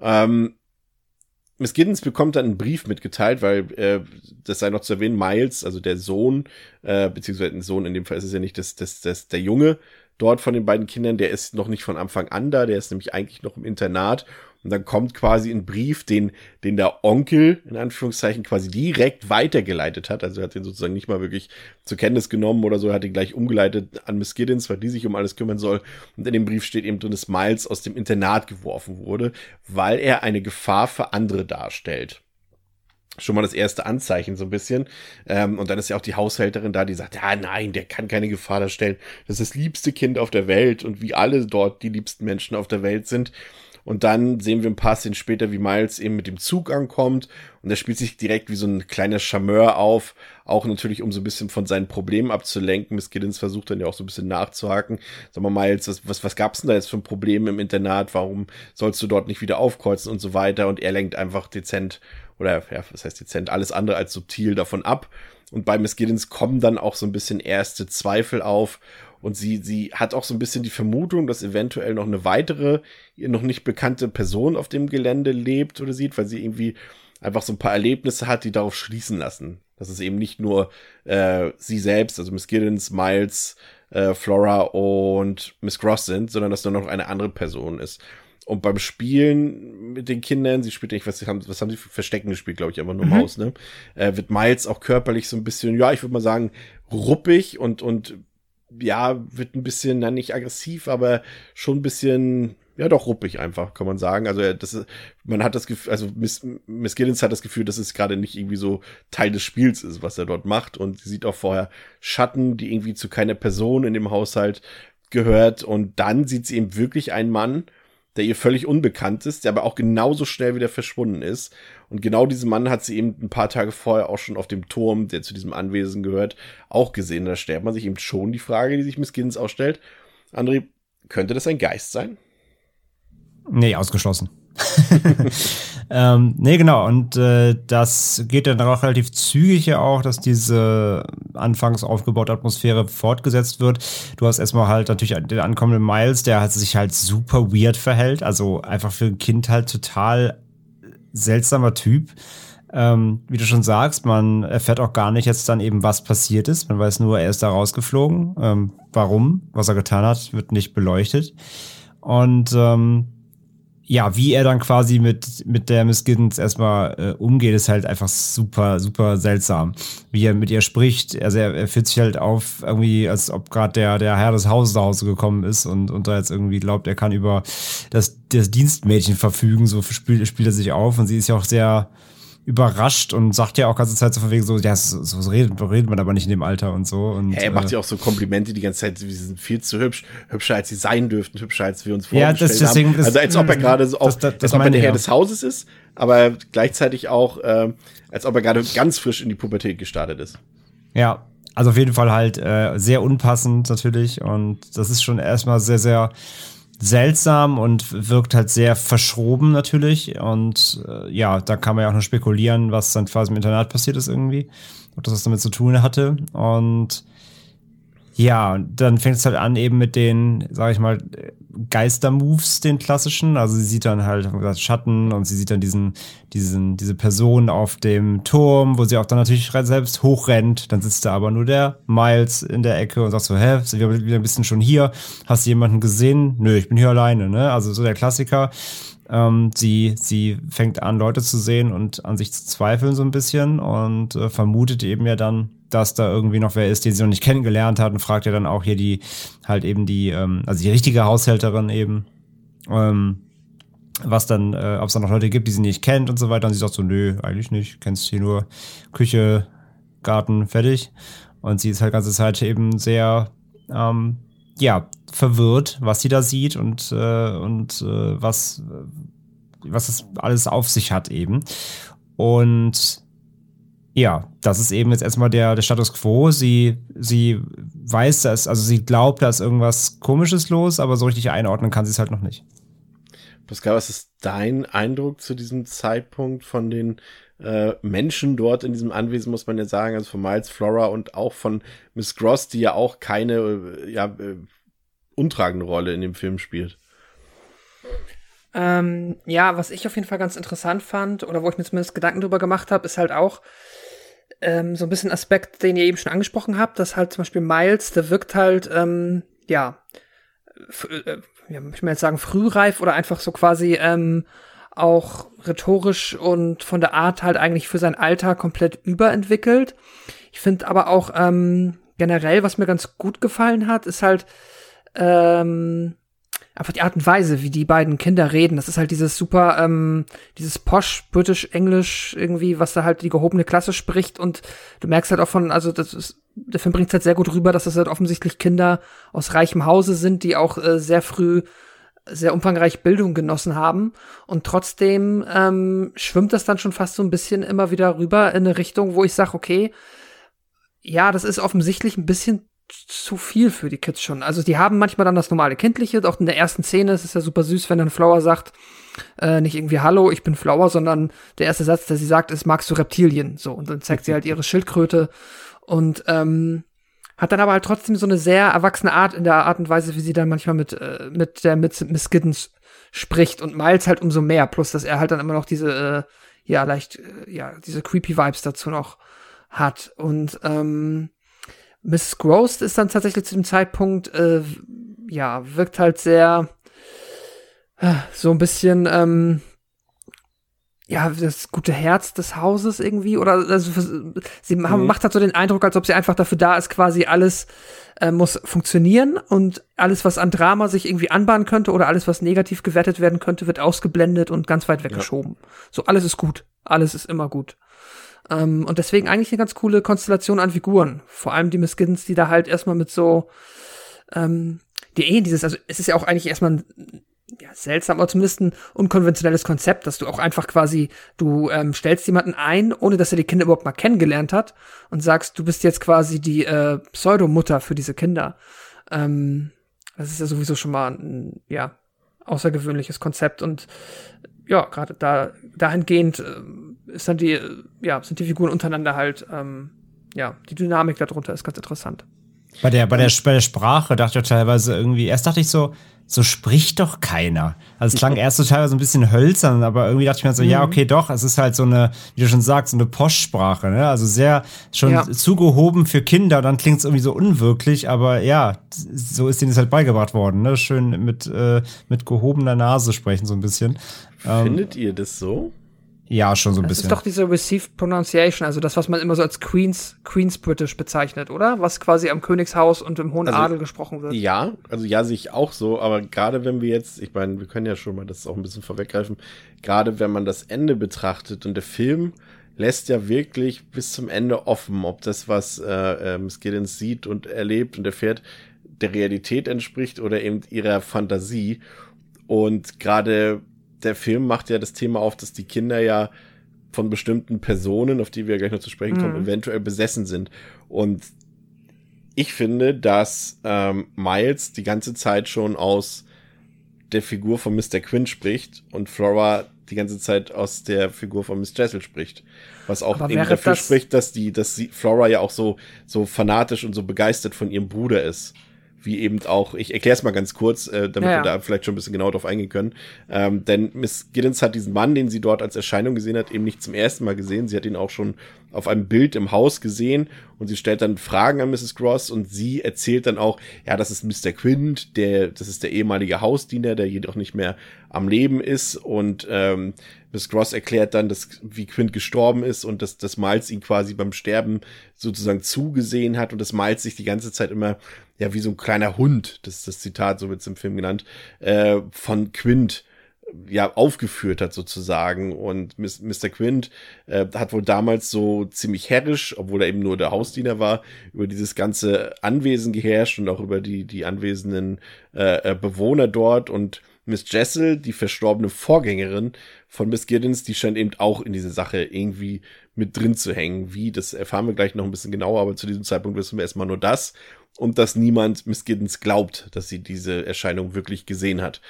Speaker 2: Ähm, Miss Giddens bekommt dann einen Brief mitgeteilt, weil äh, das sei noch zu erwähnen, Miles, also der Sohn, äh, beziehungsweise ein Sohn, in dem Fall ist es ja nicht das, das, das, der Junge dort von den beiden Kindern, der ist noch nicht von Anfang an da, der ist nämlich eigentlich noch im Internat und dann kommt quasi ein Brief, den, den der Onkel, in Anführungszeichen, quasi direkt weitergeleitet hat. Also er hat den sozusagen nicht mal wirklich zur Kenntnis genommen oder so, er hat ihn gleich umgeleitet an Miss Giddens, weil die sich um alles kümmern soll. Und in dem Brief steht eben drin, dass Miles aus dem Internat geworfen wurde, weil er eine Gefahr für andere darstellt schon mal das erste Anzeichen so ein bisschen. Ähm, und dann ist ja auch die Haushälterin da, die sagt, ja, nein, der kann keine Gefahr darstellen. Das ist das liebste Kind auf der Welt und wie alle dort die liebsten Menschen auf der Welt sind. Und dann sehen wir ein paar Szenen später, wie Miles eben mit dem Zug ankommt. Und er spielt sich direkt wie so ein kleiner Charmeur auf. Auch natürlich, um so ein bisschen von seinen Problemen abzulenken. Miss Giddens versucht dann ja auch so ein bisschen nachzuhaken. Sag mal, Miles, was, was, was gab's denn da jetzt für ein Problem im Internat? Warum sollst du dort nicht wieder aufkreuzen und so weiter? Und er lenkt einfach dezent oder ja, was heißt dezent, alles andere als subtil davon ab. Und bei Miss Giddens kommen dann auch so ein bisschen erste Zweifel auf. Und sie, sie hat auch so ein bisschen die Vermutung, dass eventuell noch eine weitere, ihr noch nicht bekannte Person auf dem Gelände lebt oder sieht, weil sie irgendwie einfach so ein paar Erlebnisse hat, die darauf schließen lassen. Dass es eben nicht nur äh, sie selbst, also Miss Giddens, Miles, äh, Flora und Miss Cross sind, sondern dass da noch eine andere Person ist. Und beim Spielen mit den Kindern, sie spielt, ich weiß nicht, was haben sie für Verstecken gespielt, glaube ich, einfach nur Maus, ne? Äh, wird Miles auch körperlich so ein bisschen, ja, ich würde mal sagen, ruppig und, und ja, wird ein bisschen, na nicht aggressiv, aber schon ein bisschen, ja doch ruppig einfach, kann man sagen. Also das ist, man hat das Gefühl, also Miss, Miss Giddens hat das Gefühl, dass es gerade nicht irgendwie so Teil des Spiels ist, was er dort macht. Und sie sieht auch vorher Schatten, die irgendwie zu keiner Person in dem Haushalt gehört. Und dann sieht sie eben wirklich einen Mann, der ihr völlig unbekannt ist, der aber auch genauso schnell wieder verschwunden ist. Und genau diesen Mann hat sie eben ein paar Tage vorher auch schon auf dem Turm, der zu diesem Anwesen gehört, auch gesehen. Da stellt man sich eben schon die Frage, die sich Miss Giddens auch stellt. André, könnte das ein Geist sein?
Speaker 4: Nee, ausgeschlossen. ähm, nee, genau. Und äh, das geht dann auch relativ zügig ja auch, dass diese anfangs aufgebaute Atmosphäre fortgesetzt wird. Du hast erstmal halt natürlich den ankommenden Miles, der halt sich halt super weird verhält. Also einfach für ein Kind halt total seltsamer Typ. Ähm, wie du schon sagst, man erfährt auch gar nicht jetzt dann eben, was passiert ist. Man weiß nur, er ist da rausgeflogen. Ähm, warum? Was er getan hat, wird nicht beleuchtet. Und ähm, ja, wie er dann quasi mit, mit der Miss Giddens erstmal äh, umgeht, ist halt einfach super, super seltsam. Wie er mit ihr spricht. Also er, er fühlt sich halt auf, irgendwie, als ob gerade der, der Herr des Hauses nach Hause gekommen ist und, und da jetzt irgendwie glaubt, er kann über das, das Dienstmädchen verfügen. So spielt, spielt er sich auf und sie ist ja auch sehr überrascht und sagt ja auch ganze Zeit so von wegen so, ja, so, so redet, redet man aber nicht in dem Alter und so. Und,
Speaker 2: Hey, er macht
Speaker 4: äh,
Speaker 2: ja auch so Komplimente die ganze Zeit, sie sind viel zu hübsch, hübscher als sie sein dürften, hübscher als wir uns
Speaker 4: Ja,
Speaker 2: vorgestellt
Speaker 4: das- deswegen-
Speaker 2: haben.
Speaker 4: das-
Speaker 2: also als ob er gerade so
Speaker 4: das-
Speaker 2: auch,
Speaker 4: das- das
Speaker 2: als ob er der Herr
Speaker 4: ja.
Speaker 2: des Hauses ist, aber gleichzeitig auch, äh, als ob er gerade ganz frisch in die Pubertät gestartet ist.
Speaker 4: Ja, also auf jeden Fall halt äh, sehr unpassend natürlich und das ist schon erstmal sehr, sehr seltsam und wirkt halt sehr verschroben natürlich. Und äh, ja, da kann man ja auch nur spekulieren, was dann quasi im Internat passiert ist irgendwie, ob das was damit zu tun hatte. Und Ja, und dann fängt es halt an eben mit den, sag ich mal, Geister-Moves, den klassischen. Also sie sieht dann halt gesagt, Schatten und sie sieht dann diesen, diesen, diese Person auf dem Turm, wo sie auch dann natürlich selbst hochrennt. Dann sitzt da aber nur der Miles in der Ecke und sagt so, hä, sind wir wieder ein bisschen schon hier? Hast du jemanden gesehen? Nö, ich bin hier alleine, ne? Also so der Klassiker. Ähm, sie, sie fängt an, Leute zu sehen und an sich zu zweifeln so ein bisschen und äh, vermutet eben ja dann, dass da irgendwie noch wer ist, den sie noch nicht kennengelernt hat und fragt ja dann auch hier die, halt eben die, ähm, also die richtige Haushälterin eben, ähm, was dann, äh, ob es da noch Leute gibt, die sie nicht kennt und so weiter. Und sie sagt so, nö, eigentlich nicht, kennst hier nur Küche, Garten, fertig. Und sie ist halt ganze Zeit eben sehr, ähm, ja, verwirrt, was sie da sieht und, äh, und äh, was, was es alles auf sich hat eben. Und ja, das ist eben jetzt erstmal der, der Status quo. Sie, sie weiß, dass, also sie glaubt, da ist irgendwas Komisches los, aber so richtig einordnen kann sie es halt noch nicht.
Speaker 2: Pascal, was ist dein Eindruck zu diesem Zeitpunkt von den äh, Menschen dort in diesem Anwesen, muss man ja sagen, also von Miles Flora und auch von Miss Gross, die ja auch keine äh, ja, äh, untragende Rolle in dem Film spielt?
Speaker 3: Ähm, ja, was ich auf jeden Fall ganz interessant fand, oder wo ich mir zumindest Gedanken drüber gemacht habe, ist halt auch, ähm, so ein bisschen Aspekt, den ihr eben schon angesprochen habt, dass halt zum Beispiel Miles, der wirkt halt, ähm, ja, äh, ja, ich will jetzt sagen, frühreif oder einfach so quasi ähm, auch rhetorisch und von der Art halt eigentlich für sein Alter komplett überentwickelt. Ich finde aber auch ähm, generell, was mir ganz gut gefallen hat, ist halt, ähm, einfach die Art und Weise, wie die beiden Kinder reden. Das ist halt dieses super, ähm, dieses posh, british, englisch irgendwie, was da halt die gehobene Klasse spricht und du merkst halt auch von, also das ist, der Film bringt halt sehr gut rüber, dass das halt offensichtlich Kinder aus reichem Hause sind, die auch äh, sehr früh sehr umfangreich Bildung genossen haben und trotzdem ähm, schwimmt das dann schon fast so ein bisschen immer wieder rüber in eine Richtung, wo ich sage, okay, ja, das ist offensichtlich ein bisschen zu viel für die Kids schon. Also die haben manchmal dann das normale Kindliche, auch in der ersten Szene ist es ja super süß, wenn dann Flower sagt, äh, nicht irgendwie Hallo, ich bin Flower, sondern der erste Satz, der sie sagt, ist, magst du Reptilien? So, und dann zeigt sie halt ihre Schildkröte und ähm, hat dann aber halt trotzdem so eine sehr erwachsene Art in der Art und Weise, wie sie dann manchmal mit, äh, mit der mit Miss Giddens spricht und Miles halt umso mehr, plus dass er halt dann immer noch diese, äh, ja, leicht, äh, ja, diese creepy Vibes dazu noch hat. Und ähm, Mrs. Gross ist dann tatsächlich zu dem Zeitpunkt, äh, ja, wirkt halt sehr äh, so ein bisschen, ähm, ja, das gute Herz des Hauses irgendwie oder also, sie mhm. macht halt so den Eindruck, als ob sie einfach dafür da ist, quasi alles äh, muss funktionieren und alles, was an Drama sich irgendwie anbahnen könnte oder alles, was negativ gewertet werden könnte, wird ausgeblendet und ganz weit weggeschoben. Ja. So, alles ist gut. Alles ist immer gut. Ähm, und deswegen eigentlich eine ganz coole Konstellation an Figuren. Vor allem die Miss Giddens, die da halt erstmal mit so, ähm, die eh dieses, also es ist ja auch eigentlich erstmal ein, ja, seltsam, aber zumindest ein unkonventionelles Konzept, dass du auch einfach quasi, du ähm, stellst jemanden ein, ohne dass er die Kinder überhaupt mal kennengelernt hat und sagst, du bist jetzt quasi die äh, Pseudomutter für diese Kinder. Ähm, das ist ja sowieso schon mal ein, ja, außergewöhnliches Konzept und ja, gerade da dahingehend äh, ist dann die, äh, ja, sind die Figuren untereinander halt, ähm, ja, die Dynamik darunter ist ganz interessant.
Speaker 4: Bei der, bei der, bei der Sprache dachte ich teilweise irgendwie, erst dachte ich so, so spricht doch keiner. Also es klang erst so teilweise ein bisschen hölzern, aber irgendwie dachte ich mir so, mhm. ja, okay, doch, es ist halt so eine, wie du schon sagst, so eine Postsprache, ne? Also sehr schon ja. zugehoben für Kinder, dann klingt es irgendwie so unwirklich, aber ja, so ist denen es halt beigebracht worden, ne? Schön mit, äh, mit gehobener Nase sprechen, so ein bisschen.
Speaker 2: Findet ähm, ihr das so?
Speaker 4: Ja, schon so ein
Speaker 3: das
Speaker 4: bisschen.
Speaker 3: Das ist doch diese Received Pronunciation, also das, was man immer so als Queens, Queens British bezeichnet, oder? Was quasi am Königshaus und im Hohen also, Adel gesprochen wird.
Speaker 2: Ja, also ja, sehe ich auch so, aber gerade wenn wir jetzt, ich meine, wir können ja schon mal das auch ein bisschen vorweggreifen, gerade wenn man das Ende betrachtet und der Film lässt ja wirklich bis zum Ende offen, ob das, was äh, äh, Miss Giddens sieht und erlebt und erfährt, der Realität entspricht oder eben ihrer Fantasie. Und gerade der Film macht ja das Thema auf, dass die Kinder ja von bestimmten Personen, auf die wir gleich noch zu sprechen kommen, mhm. eventuell besessen sind. Und ich finde, dass ähm, Miles die ganze Zeit schon aus der Figur von Mr. Quinn spricht und Flora die ganze Zeit aus der Figur von Miss Jessel spricht. Was auch eben dafür
Speaker 3: das-
Speaker 2: spricht, dass die, dass sie, Flora ja auch so, so fanatisch und so begeistert von ihrem Bruder ist. Wie eben auch, ich erkläre es mal ganz kurz, äh, damit
Speaker 3: Ja,
Speaker 2: wir
Speaker 3: ja.
Speaker 2: da vielleicht schon ein bisschen genauer drauf eingehen können. Ähm, denn Miss Giddens hat diesen Mann, den sie dort als Erscheinung gesehen hat, eben nicht zum ersten Mal gesehen. Sie hat ihn auch schon auf einem Bild im Haus gesehen und sie stellt dann Fragen an Mrs. Gross und sie erzählt dann auch, ja, das ist Mr. Quint, der, das ist der ehemalige Hausdiener, der jedoch nicht mehr am Leben ist und ähm, Miss Gross erklärt dann, dass wie Quint gestorben ist und dass, dass Miles ihn quasi beim Sterben sozusagen zugesehen hat und dass Miles sich die ganze Zeit immer ja wie so ein kleiner Hund, das ist das Zitat, so wird es im Film genannt, äh, von Quint ja aufgeführt hat sozusagen und Mr. Quint äh, hat wohl damals so ziemlich herrisch, obwohl er eben nur der Hausdiener war, über dieses ganze Anwesen geherrscht und auch über die die anwesenden äh, äh, Bewohner dort und Miss Jessel, die verstorbene Vorgängerin von Miss Giddens, die scheint eben auch in diese Sache irgendwie mit drin zu hängen. Wie, das erfahren wir gleich noch ein bisschen genauer, aber zu diesem Zeitpunkt wissen wir erstmal nur das und dass niemand Miss Giddens glaubt, dass sie diese Erscheinung wirklich gesehen hat.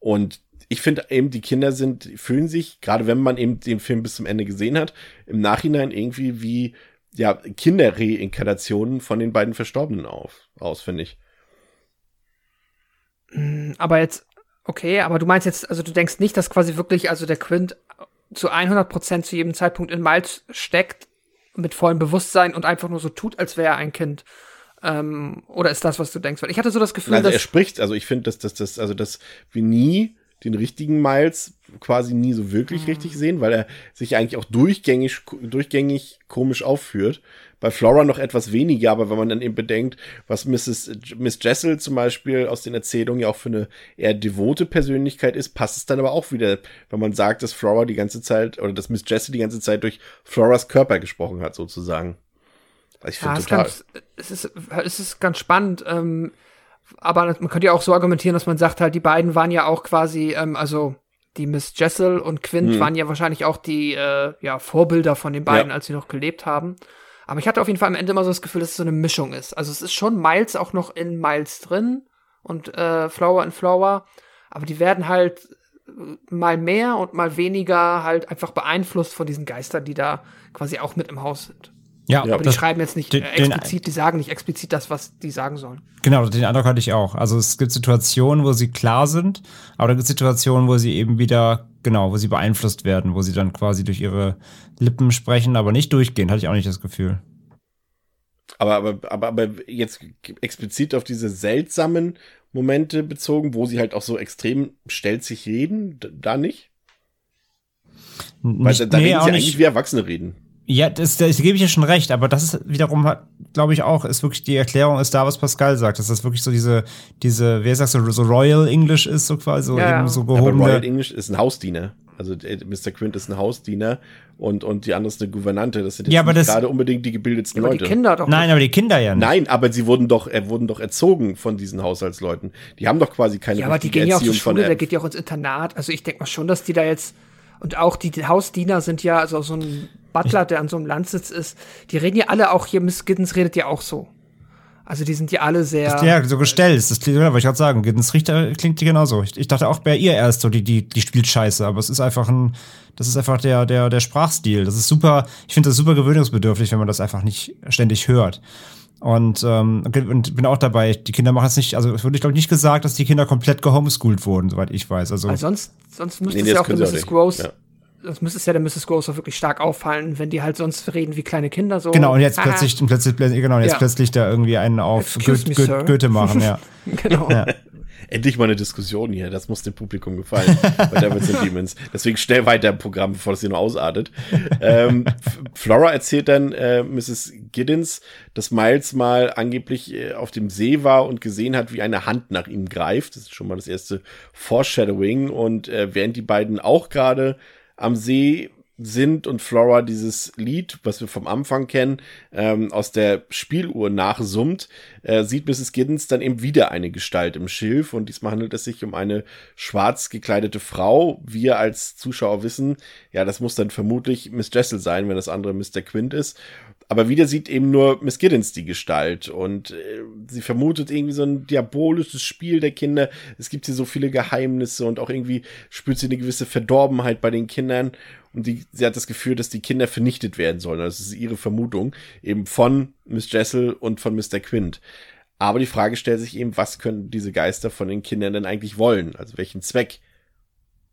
Speaker 2: Und ich finde eben, die Kinder sind, fühlen sich, gerade wenn man eben den Film bis zum Ende gesehen hat, im Nachhinein irgendwie wie, ja, Kinderreinkarnationen von den beiden Verstorbenen auf, aus, finde ich.
Speaker 3: Aber jetzt, okay, aber du meinst jetzt, also du denkst nicht, dass quasi wirklich, also der Quint zu 100% zu jedem Zeitpunkt in Miles steckt, mit vollem Bewusstsein und einfach nur so tut, als wäre er ein Kind. Ähm, oder ist das, was du denkst? Weil ich hatte so das Gefühl,
Speaker 2: Also er
Speaker 3: dass.
Speaker 2: spricht, also ich finde, dass, dass, dass, also dass wir nie den richtigen Miles quasi nie so wirklich
Speaker 3: Mhm.
Speaker 2: richtig sehen, weil er sich eigentlich auch durchgängig, durchgängig komisch aufführt. Bei Flora noch etwas weniger, aber wenn man dann eben bedenkt, was Mrs. Miss Jessel zum Beispiel aus den Erzählungen ja auch für eine eher devote Persönlichkeit ist, passt es dann aber auch wieder, wenn man sagt, dass Flora die ganze Zeit, oder dass Miss Jessel die ganze Zeit durch Floras Körper gesprochen hat, sozusagen. Also ich
Speaker 3: Ja,
Speaker 2: finde
Speaker 3: es ist,
Speaker 2: total.
Speaker 3: ganz, es, ist, es ist ganz spannend. Ähm, aber man könnte ja auch so argumentieren, dass man sagt halt, die beiden waren ja auch quasi, ähm, also die Miss Jessel und Quint
Speaker 2: Hm.
Speaker 3: waren ja wahrscheinlich auch die äh, ja, Vorbilder von den beiden,
Speaker 2: Ja.
Speaker 3: als sie noch gelebt haben. Aber ich hatte auf jeden Fall am Ende immer so das Gefühl, dass es so eine Mischung ist. Also es ist schon Miles auch noch in Miles drin und äh, Flower in Flower, aber die werden halt äh, mal mehr und mal weniger halt einfach beeinflusst von diesen Geistern, die da quasi auch mit im Haus sind.
Speaker 4: Ja,
Speaker 3: Aber die schreiben jetzt nicht
Speaker 4: den- den-
Speaker 3: explizit, die sagen nicht explizit das, was die sagen sollen.
Speaker 4: Genau, den Eindruck hatte ich auch. Also es gibt Situationen, wo sie klar sind, aber da gibt es Situationen, wo sie eben wieder, genau, wo sie beeinflusst werden, wo sie dann quasi durch ihre Lippen sprechen, aber nicht durchgehend, hatte ich auch nicht das Gefühl.
Speaker 2: Aber, aber, aber, aber jetzt explizit auf diese seltsamen Momente bezogen, wo sie halt auch so extrem stelzig reden, d- da nicht? Weil
Speaker 4: Nicht,
Speaker 2: da, da
Speaker 4: nee,
Speaker 2: reden
Speaker 4: auch
Speaker 2: sie
Speaker 4: nicht.
Speaker 2: eigentlich wie Erwachsene reden.
Speaker 4: Ja, das, das gebe ich ja schon recht, aber das ist wiederum, glaube ich auch, ist wirklich die Erklärung, ist da, was Pascal sagt, dass das wirklich so diese, diese, wer sagt so, so Royal English ist, so quasi, so
Speaker 3: Ja,
Speaker 4: eben so
Speaker 2: Aber Royal
Speaker 4: gehobene.
Speaker 2: English ist ein Hausdiener. Also äh, Mr. Quint ist ein Hausdiener und, und die andere ist eine Gouvernante. Das sind jetzt
Speaker 4: Ja, aber
Speaker 2: nicht
Speaker 4: das-
Speaker 2: gerade unbedingt die gebildetsten
Speaker 3: Aber
Speaker 2: Leute.
Speaker 3: die Kinder doch.
Speaker 4: Nein, aber die Kinder ja nicht.
Speaker 2: Nein, aber sie wurden doch, äh, wurden doch erzogen von diesen Haushaltsleuten. Die haben doch quasi keine
Speaker 3: ja, aber die gehen ja auch zur Schule, der geht ja auch ins Internat. Also ich denke mal schon, dass die da jetzt und auch die, die Hausdiener sind ja, also so ein Butler, der an so einem Landsitz ist, die reden ja alle auch hier, Miss Giddens redet ja auch so. Also die sind ja alle sehr.
Speaker 4: Ja, so gestellt, das klingt, wollte ich gerade sagen. Das riecht, klingt die genauso. Ich, ich dachte auch bei ihr erst so, die, die, die spielt scheiße, aber es ist einfach ein, das ist einfach der, der, der Sprachstil. Das ist super, ich finde das super gewöhnungsbedürftig, wenn man das einfach nicht ständig hört. Und, ähm, und bin auch dabei, die Kinder machen es nicht, also es wurde, ich glaube, nicht gesagt, dass die Kinder komplett gehomeschoolt wurden, soweit ich weiß. Also,
Speaker 3: Weil sonst, sonst müsste
Speaker 2: Nee,
Speaker 3: es ja auch Mrs. Gross,
Speaker 2: Ja.
Speaker 3: Das müsste es ja der Mrs. Gross auch wirklich stark auffallen, wenn die halt sonst reden wie kleine Kinder so.
Speaker 4: genau, und jetzt
Speaker 3: Haha.
Speaker 4: plötzlich, und plötzlich, genau, und jetzt
Speaker 3: Ja.
Speaker 4: plötzlich da irgendwie einen auf Goethe,
Speaker 3: me,
Speaker 4: Goethe,
Speaker 3: sir.
Speaker 4: Goethe machen, ja.
Speaker 3: Genau.
Speaker 4: Ja.
Speaker 2: Endlich mal eine Diskussion hier, das muss dem Publikum gefallen bei Devils and Demons. Deswegen schnell weiter im Programm, bevor das hier nur ausartet. ähm, Flora erzählt dann äh, Mrs. Giddens, dass Miles mal angeblich äh, auf dem See war und gesehen hat, wie eine Hand nach ihm greift. Das ist schon mal das erste Foreshadowing. Und äh, während die beiden auch gerade am See sind und Flora dieses Lied, was wir vom Anfang kennen, ähm, aus der Spieluhr nachsummt, äh, sieht Mrs. Giddens dann eben wieder eine Gestalt im Schilf und diesmal handelt es sich um eine schwarz gekleidete Frau. Wir als Zuschauer wissen, ja, das muss dann vermutlich Miss Jessel sein, wenn das andere Mr. Quint ist. Aber wieder sieht eben nur Miss Giddens die Gestalt und äh, sie vermutet irgendwie so ein diabolisches Spiel der Kinder. Es gibt hier so viele Geheimnisse und auch irgendwie spürt sie eine gewisse Verdorbenheit bei den Kindern und die, sie hat das Gefühl, dass die Kinder vernichtet werden sollen. Das ist ihre Vermutung eben von Miss Jessel und von Mr. Quint. Aber die Frage stellt sich eben, was können diese Geister von den Kindern denn eigentlich wollen? Also welchen Zweck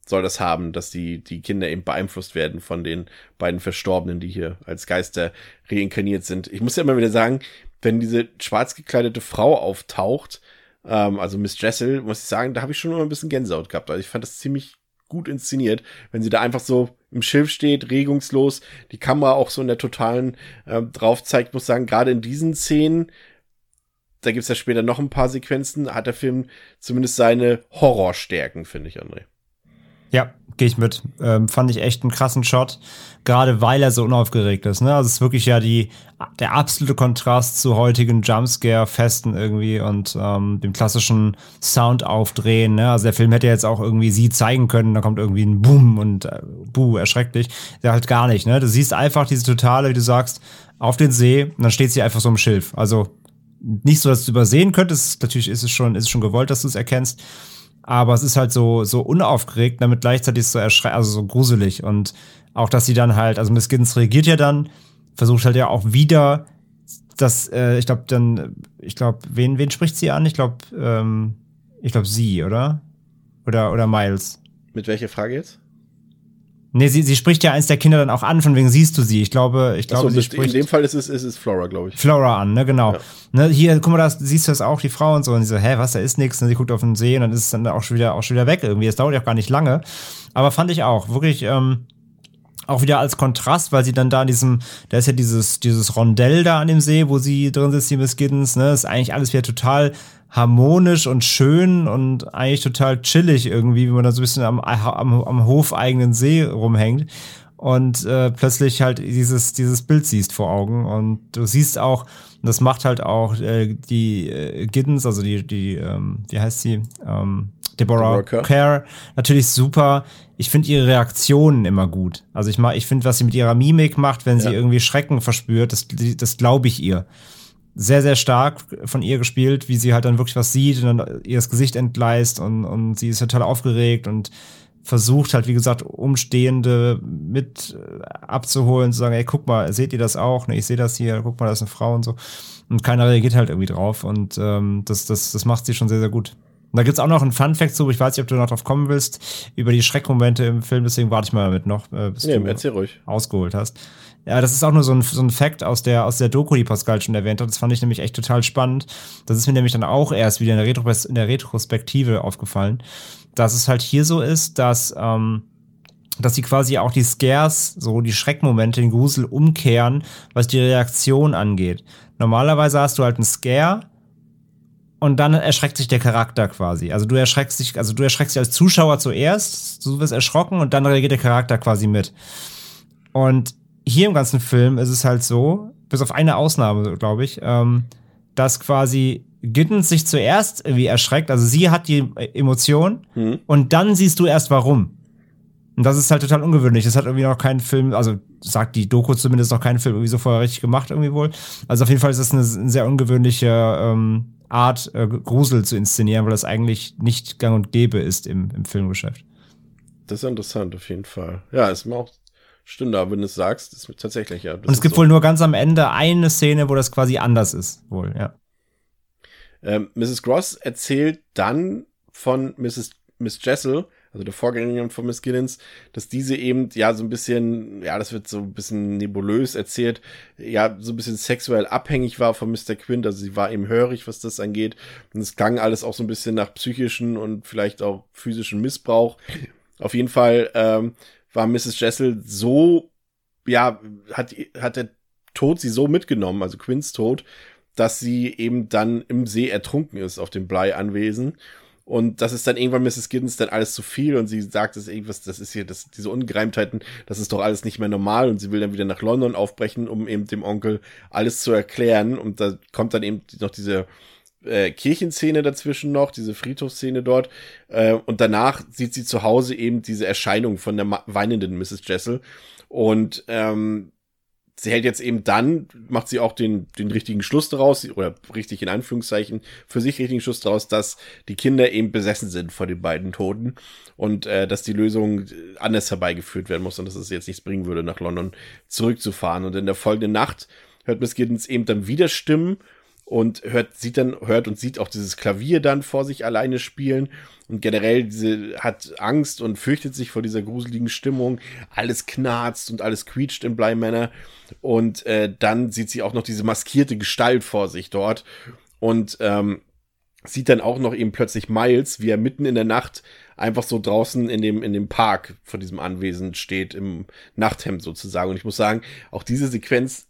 Speaker 2: soll das haben, dass die, die Kinder eben beeinflusst werden von den beiden Verstorbenen, die hier als Geister reinkarniert sind. Ich muss ja immer wieder sagen, wenn diese schwarz gekleidete Frau auftaucht, ähm, also Miss Jessel, muss ich sagen, da habe ich schon immer ein bisschen Gänsehaut gehabt. Also ich fand das ziemlich gut inszeniert, wenn sie da einfach so im Schiff steht, regungslos, die Kamera auch so in der totalen äh, drauf zeigt, muss sagen, gerade in diesen Szenen, da gibt's ja später noch ein paar Sequenzen, hat der Film zumindest seine Horrorstärken, finde ich, André.
Speaker 4: Ja, gehe ich mit. Ähm, fand ich echt einen krassen Shot, gerade weil er so unaufgeregt ist. Ne? Also es ist wirklich ja die, der absolute Kontrast zu heutigen Jumpscare-Festen irgendwie und ähm, dem klassischen Sound aufdrehen. Ne? Also der Film hätte jetzt auch irgendwie sie zeigen können, da kommt irgendwie ein Boom und äh, buh, erschrecklich. Der halt gar nicht. Ne? Du siehst einfach diese totale, wie du sagst, auf den See und dann steht sie einfach so im Schilf. Also nicht so, dass du übersehen könntest. Natürlich ist es schon, ist es schon gewollt, dass du es erkennst aber es ist halt so, so unaufgeregt, damit gleichzeitig so erschreckend, also so gruselig. Und auch, dass sie dann halt, also Miss Giddens reagiert ja dann, versucht halt ja auch wieder, dass, äh, ich glaube, dann, ich glaube, wen, wen spricht sie an? Ich glaube, ähm, ich glaube sie, oder? Oder, oder Miles.
Speaker 2: Mit welcher Frage jetzt?
Speaker 4: Nee, sie, sie spricht ja eins der Kinder dann auch an, von wegen siehst du sie. Ich glaube, ich glaube,
Speaker 2: so,
Speaker 4: sie spricht.
Speaker 2: In dem Fall ist es, ist es Flora, glaube ich.
Speaker 4: Flora an, ne, genau. Ja. Ne, hier, guck mal, da siehst du das auch, die Frau und so. Und sie so, hä, was, da ist nichts. Und sie guckt auf den See und dann ist es dann auch schon wieder, auch schon wieder weg irgendwie. Es dauert ja auch gar nicht lange. Aber fand ich auch, wirklich, ähm, auch wieder als Kontrast, weil sie dann da in diesem, da ist ja dieses, dieses Rondell da an dem See, wo sie drin sitzt, die Miss Giddens, ne, ist eigentlich alles wieder total harmonisch und schön und eigentlich total chillig irgendwie, wie man da so ein bisschen am, am, am hofeigenen See rumhängt und äh, plötzlich halt dieses, dieses Bild siehst vor Augen. Und du siehst auch, das macht halt auch äh, die äh, Giddens, also die, die, ähm, wie heißt sie? Ähm, Deborah, Deborah Kerr, natürlich super. Ich finde ihre Reaktionen immer gut. Also ich mag, ich finde, was sie mit ihrer Mimik macht, wenn ja. sie irgendwie Schrecken verspürt, das, das glaube ich ihr. Sehr, sehr stark von ihr gespielt, wie sie halt dann wirklich was sieht und dann ihr das Gesicht entgleist und, und sie ist total aufgeregt und versucht halt, wie gesagt, Umstehende mit äh, abzuholen, zu sagen, ey, guck mal, seht ihr das auch? Ne, ich sehe das hier, guck mal, da ist eine Frau und so. Und keiner reagiert halt irgendwie drauf. Und ähm, das, das, das macht sie schon sehr, sehr gut. Und da gibt's auch noch einen Fun-Fact zu, ich weiß nicht, ob du noch drauf kommen willst, über die Schreckmomente im Film, deswegen warte ich mal damit noch, äh, bis
Speaker 2: nee,
Speaker 4: du ausgeholt hast. Ja, das ist auch nur so ein, so ein Fact aus der, aus der Doku, die Pascal schon erwähnt hat. Das fand ich nämlich echt total spannend. Das ist mir nämlich dann auch erst wieder in der, Retro in der Retrospektive aufgefallen dass es halt hier so ist, dass, ähm, dass sie quasi auch die Scares, so die Schreckmomente, den Grusel umkehren, was die Reaktion angeht. Normalerweise hast du halt einen Scare und dann erschreckt sich der Charakter quasi. Also du erschreckst dich, also du erschreckst dich als Zuschauer zuerst, du wirst erschrocken und dann reagiert der Charakter quasi mit. Und hier im ganzen Film ist es halt so, bis auf eine Ausnahme, glaube ich, ähm, dass quasi Giddens sich zuerst irgendwie erschreckt, also sie hat die Emotion mhm. und dann siehst du erst warum. Und das ist halt total ungewöhnlich. Das hat irgendwie noch kein Film, also sagt die Doku zumindest noch keinen Film irgendwie so vorher richtig gemacht irgendwie wohl. Also auf jeden Fall ist das eine, eine sehr ungewöhnliche ähm, Art, äh, Grusel zu inszenieren, weil das eigentlich nicht gang und gäbe ist im, im Filmgeschäft.
Speaker 2: Das ist interessant, auf jeden Fall. Ja, ist mir auch Stimmt, aber wenn du es sagst, ist tatsächlich ja.
Speaker 4: Und es gibt so. wohl nur ganz am Ende eine Szene, wo das quasi anders ist, wohl, ja.
Speaker 2: Ähm, Mrs. Gross erzählt dann von Mrs. Miss Jessel, also der Vorgängerin von Miss Giddens, dass diese eben, ja, so ein bisschen, ja, das wird so ein bisschen nebulös erzählt, ja, so ein bisschen sexuell abhängig war von Mr. Quint, also sie war eben hörig, was das angeht. Und es klang alles auch so ein bisschen nach psychischen und vielleicht auch physischen Missbrauch. Auf jeden Fall ähm, war Mrs. Jessel so, ja, hat, hat der Tod sie so mitgenommen, also Quints Tod, dass sie eben dann im See ertrunken ist auf dem Blei-Anwesen. Und das ist dann irgendwann Mrs. Giddens dann alles zu viel und sie sagt es irgendwas, das ist hier, das, diese Ungereimtheiten, das ist doch alles nicht mehr normal und sie will dann wieder nach London aufbrechen, um eben dem Onkel alles zu erklären. Und da kommt dann eben noch diese äh, Kirchenszene dazwischen noch, diese Friedhofsszene dort. Äh, und danach sieht sie zu Hause eben diese Erscheinung von der weinenden Mrs. Jessel. Und ähm, sie hält jetzt eben dann, macht sie auch den, den richtigen Schluss daraus, oder richtig in Anführungszeichen, für sich richtigen Schluss daraus, dass die Kinder eben besessen sind vor den beiden Toten und äh, dass die Lösung anders herbeigeführt werden muss und dass es jetzt nichts bringen würde, nach London zurückzufahren. Und in der folgenden Nacht hört Miss Giddens eben dann wieder Stimmen und hört, sieht dann, hört und sieht auch dieses Klavier dann vor sich alleine spielen und generell diese, hat Angst und fürchtet sich vor dieser gruseligen Stimmung. Alles knarzt und alles quietscht im Bleimänner und äh, dann sieht sie auch noch diese maskierte Gestalt vor sich dort und ähm, sieht dann auch noch eben plötzlich Miles, wie er mitten in der Nacht einfach so draußen in dem, in dem Park von diesem Anwesen steht, im Nachthemd sozusagen. Und ich muss sagen, auch diese Sequenz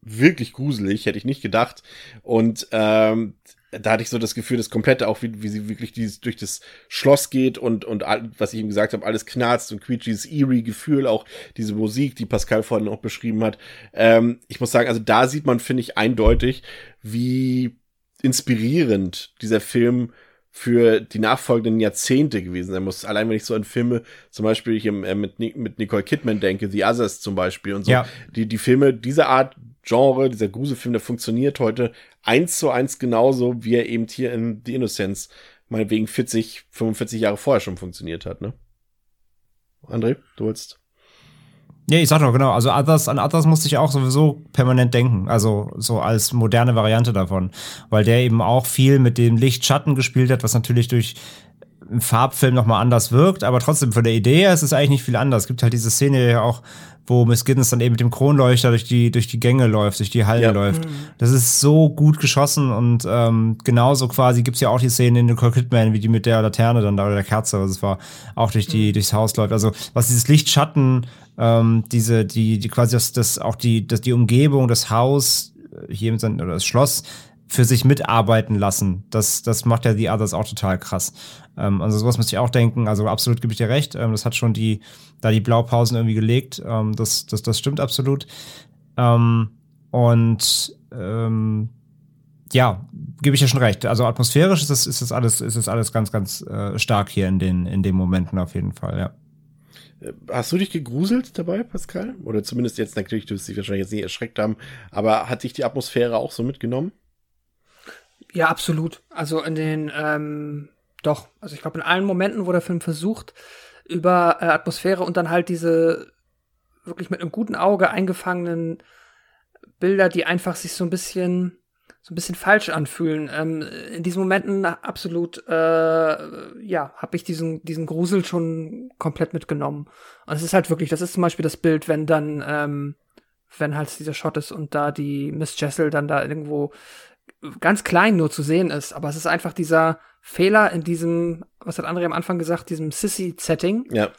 Speaker 2: wirklich gruselig, hätte ich nicht gedacht. Und ähm, da hatte ich so das Gefühl, das komplette, auch wie, wie sie wirklich dieses, durch das Schloss geht und, und was ich ihm gesagt habe, alles knarzt und quietscht, dieses eerie Gefühl, auch diese Musik, die Pascal vorhin auch beschrieben hat. Ähm, ich muss sagen, also da sieht man, finde ich, eindeutig, wie inspirierend dieser Film für die nachfolgenden Jahrzehnte gewesen sein muss. Allein wenn ich so an Filme, zum Beispiel hier äh, mit, mit Nicole Kidman denke, The Others zum Beispiel und so,
Speaker 4: ja.
Speaker 2: die, die Filme dieser Art Genre, dieser Gruselfilm, der funktioniert heute eins zu eins genauso, wie er eben hier in The Innocence meinetwegen 40, 45 Jahre vorher schon funktioniert hat, ne? André, du willst?
Speaker 4: Ja, ich sag doch, genau. Also Others, an Others musste ich auch sowieso permanent denken. Also so als moderne Variante davon. Weil der eben auch viel mit dem Licht-Schatten gespielt hat, was natürlich durch einen Farbfilm nochmal anders wirkt. Aber trotzdem, von der Idee her ist es eigentlich nicht viel anders. Es gibt halt diese Szene ja auch, wo Miss Giddens dann eben mit dem Kronleuchter durch die, durch die Gänge läuft, durch die Hallen ja. läuft. Mhm. Das ist so gut geschossen und ähm, genauso quasi gibt's ja auch die Szene in Nicole Kidman, wie die mit der Laterne dann da oder der Kerze, was es war, auch durch die, mhm. durchs Haus läuft. Also was dieses Lichtschatten, ähm, diese, die, die quasi das, das auch die, das, die Umgebung, das Haus, äh, hier mit seinem, oder das Schloss, für sich mitarbeiten lassen. Das, das macht ja die Others auch total krass. Ähm, also sowas müsste ich auch denken. Also absolut gebe ich dir recht. Ähm, das hat schon die, da die Blaupausen irgendwie gelegt. Ähm, das, das, das stimmt absolut. Ähm, und ähm, ja, gebe ich ja schon recht. Also atmosphärisch ist das, ist das alles, ist das alles ganz, ganz äh, stark hier in den, in den Momenten auf jeden Fall, ja.
Speaker 2: Äh, hast du dich gegruselt dabei, Pascal? Oder zumindest jetzt natürlich, du wirst dich wahrscheinlich jetzt nicht erschreckt haben, aber hat dich die Atmosphäre auch so mitgenommen?
Speaker 3: Ja, absolut. Also in den, ähm, doch, also ich glaube in allen Momenten, wo der Film versucht, über äh, Atmosphäre und dann halt diese wirklich mit einem guten Auge eingefangenen Bilder, die einfach sich so ein bisschen so ein bisschen falsch anfühlen. Ähm, in diesen Momenten absolut, äh, ja, habe ich diesen diesen Grusel schon komplett mitgenommen. Und es ist halt wirklich, das ist zum Beispiel das Bild, wenn dann, ähm, wenn halt dieser Shot ist und da die Miss Jessel dann da irgendwo ganz klein nur zu sehen ist, aber es ist einfach dieser Fehler in diesem, was hat André am Anfang gesagt, diesem Sissy-Setting.
Speaker 2: Ja.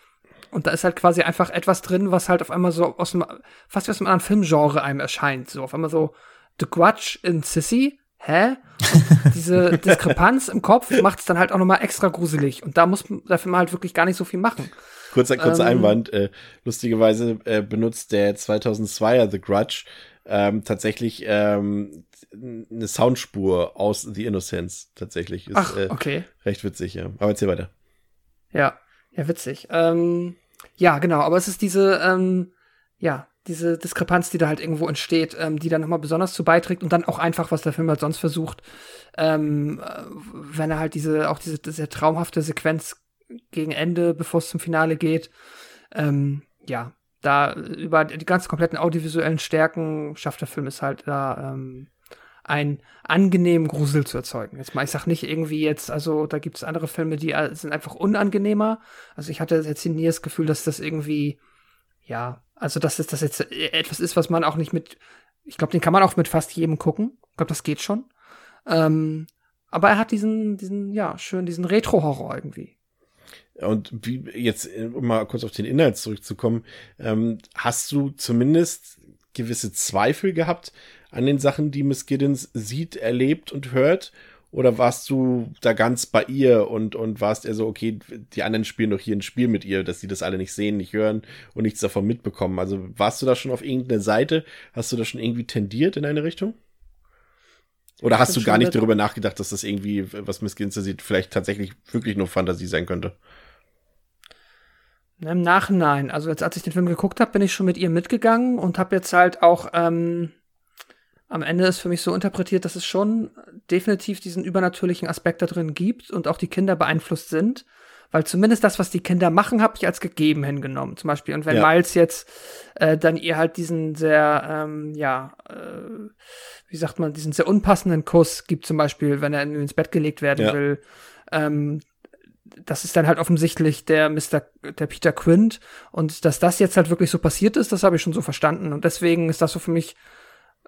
Speaker 3: Und da ist halt quasi einfach etwas drin, was halt auf einmal so aus dem, fast wie aus einem anderen Filmgenre einem erscheint. So auf einmal so The Grudge in Sissy. Hä? Und diese Diskrepanz im Kopf macht es dann halt auch nochmal extra gruselig. Und da muss der Film halt wirklich gar nicht so viel machen.
Speaker 2: Kurzer, kurzer ähm, Einwand. Äh, lustigerweise äh, benutzt der 2002er The Grudge ähm, tatsächlich ähm, eine Soundspur aus The Innocence tatsächlich.
Speaker 3: Ist, Ach, okay.
Speaker 2: Äh, recht witzig, ja. Aber erzähl weiter.
Speaker 3: Ja, ja, witzig. Ähm, ja, genau, aber es ist diese, ähm, ja, diese Diskrepanz, die da halt irgendwo entsteht, ähm, die dann nochmal besonders zu beiträgt und dann auch einfach, was der Film halt sonst versucht, ähm, äh, wenn er halt diese, auch diese sehr traumhafte Sequenz gegen Ende, bevor es zum Finale geht, ähm, ja, da über die ganz kompletten audiovisuellen Stärken schafft der Film es halt da ähm, einen angenehmen Grusel zu erzeugen. Jetzt mal, ich sag nicht irgendwie jetzt, also da gibt es andere Filme, die äh, sind einfach unangenehmer. Also ich hatte jetzt nie das Gefühl, dass das irgendwie, ja, also dass das jetzt etwas ist, was man auch nicht mit, ich glaube, den kann man auch mit fast jedem gucken. Ich glaube, das geht schon. Ähm, aber er hat diesen, diesen, ja, schön, diesen Retro-Horror irgendwie.
Speaker 2: Und wie jetzt, um mal kurz auf den Inhalt zurückzukommen, ähm, hast du zumindest gewisse Zweifel gehabt an den Sachen, die Miss Giddens sieht, erlebt und hört? Oder warst du da ganz bei ihr und, und warst eher so, okay, die anderen spielen doch hier ein Spiel mit ihr, dass sie das alle nicht sehen, nicht hören und nichts davon mitbekommen? Also warst du da schon auf irgendeine Seite? Hast du da schon irgendwie tendiert in eine Richtung? Oder hast du gar nicht darüber nachgedacht, dass das irgendwie, was Miss Giddens sieht, vielleicht tatsächlich wirklich nur Fantasie sein könnte?
Speaker 3: Im Nachhinein, also jetzt als ich den Film geguckt habe, bin ich schon mit ihr mitgegangen und habe jetzt halt auch ähm, am Ende ist für mich so interpretiert, dass es schon definitiv diesen übernatürlichen Aspekt da drin gibt und auch die Kinder beeinflusst sind. Weil zumindest das, was die Kinder machen, habe ich als gegeben hingenommen. Zum Beispiel. Und wenn ja. Miles jetzt äh, dann ihr halt diesen sehr, ähm, ja, äh, wie sagt man, diesen sehr unpassenden Kuss gibt, zum Beispiel, wenn er ins Bett gelegt werden ja. will, ähm, das ist dann halt offensichtlich der Mr. der Peter Quint und dass das jetzt halt wirklich so passiert ist, das habe ich schon so verstanden und deswegen ist das so für mich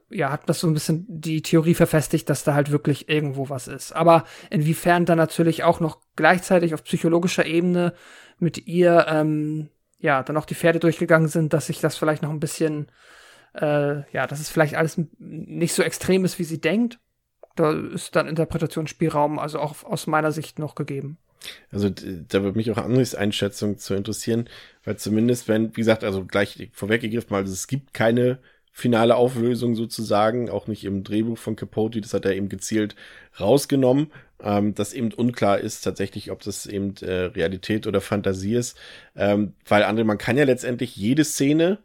Speaker 3: ja, hat das so ein bisschen die Theorie verfestigt, dass da halt wirklich irgendwo was ist. Aber inwiefern dann natürlich auch noch gleichzeitig auf psychologischer Ebene mit ihr, ähm, ja, dann auch die Pferde durchgegangen sind, dass sich das vielleicht noch ein bisschen, äh, ja, dass es vielleicht alles nicht so extrem ist, wie sie denkt. Da ist dann Interpretationsspielraum, also auch aus meiner Sicht noch gegeben.
Speaker 2: Also da würde mich auch Andres Einschätzung zu interessieren, weil zumindest wenn, wie gesagt, also gleich vorweggegriffen also es gibt keine finale Auflösung sozusagen, auch nicht im Drehbuch von Capote, das hat er eben gezielt rausgenommen, ähm, dass eben unklar ist tatsächlich, ob das eben äh, Realität oder Fantasie ist, ähm, weil andere, man kann ja letztendlich jede Szene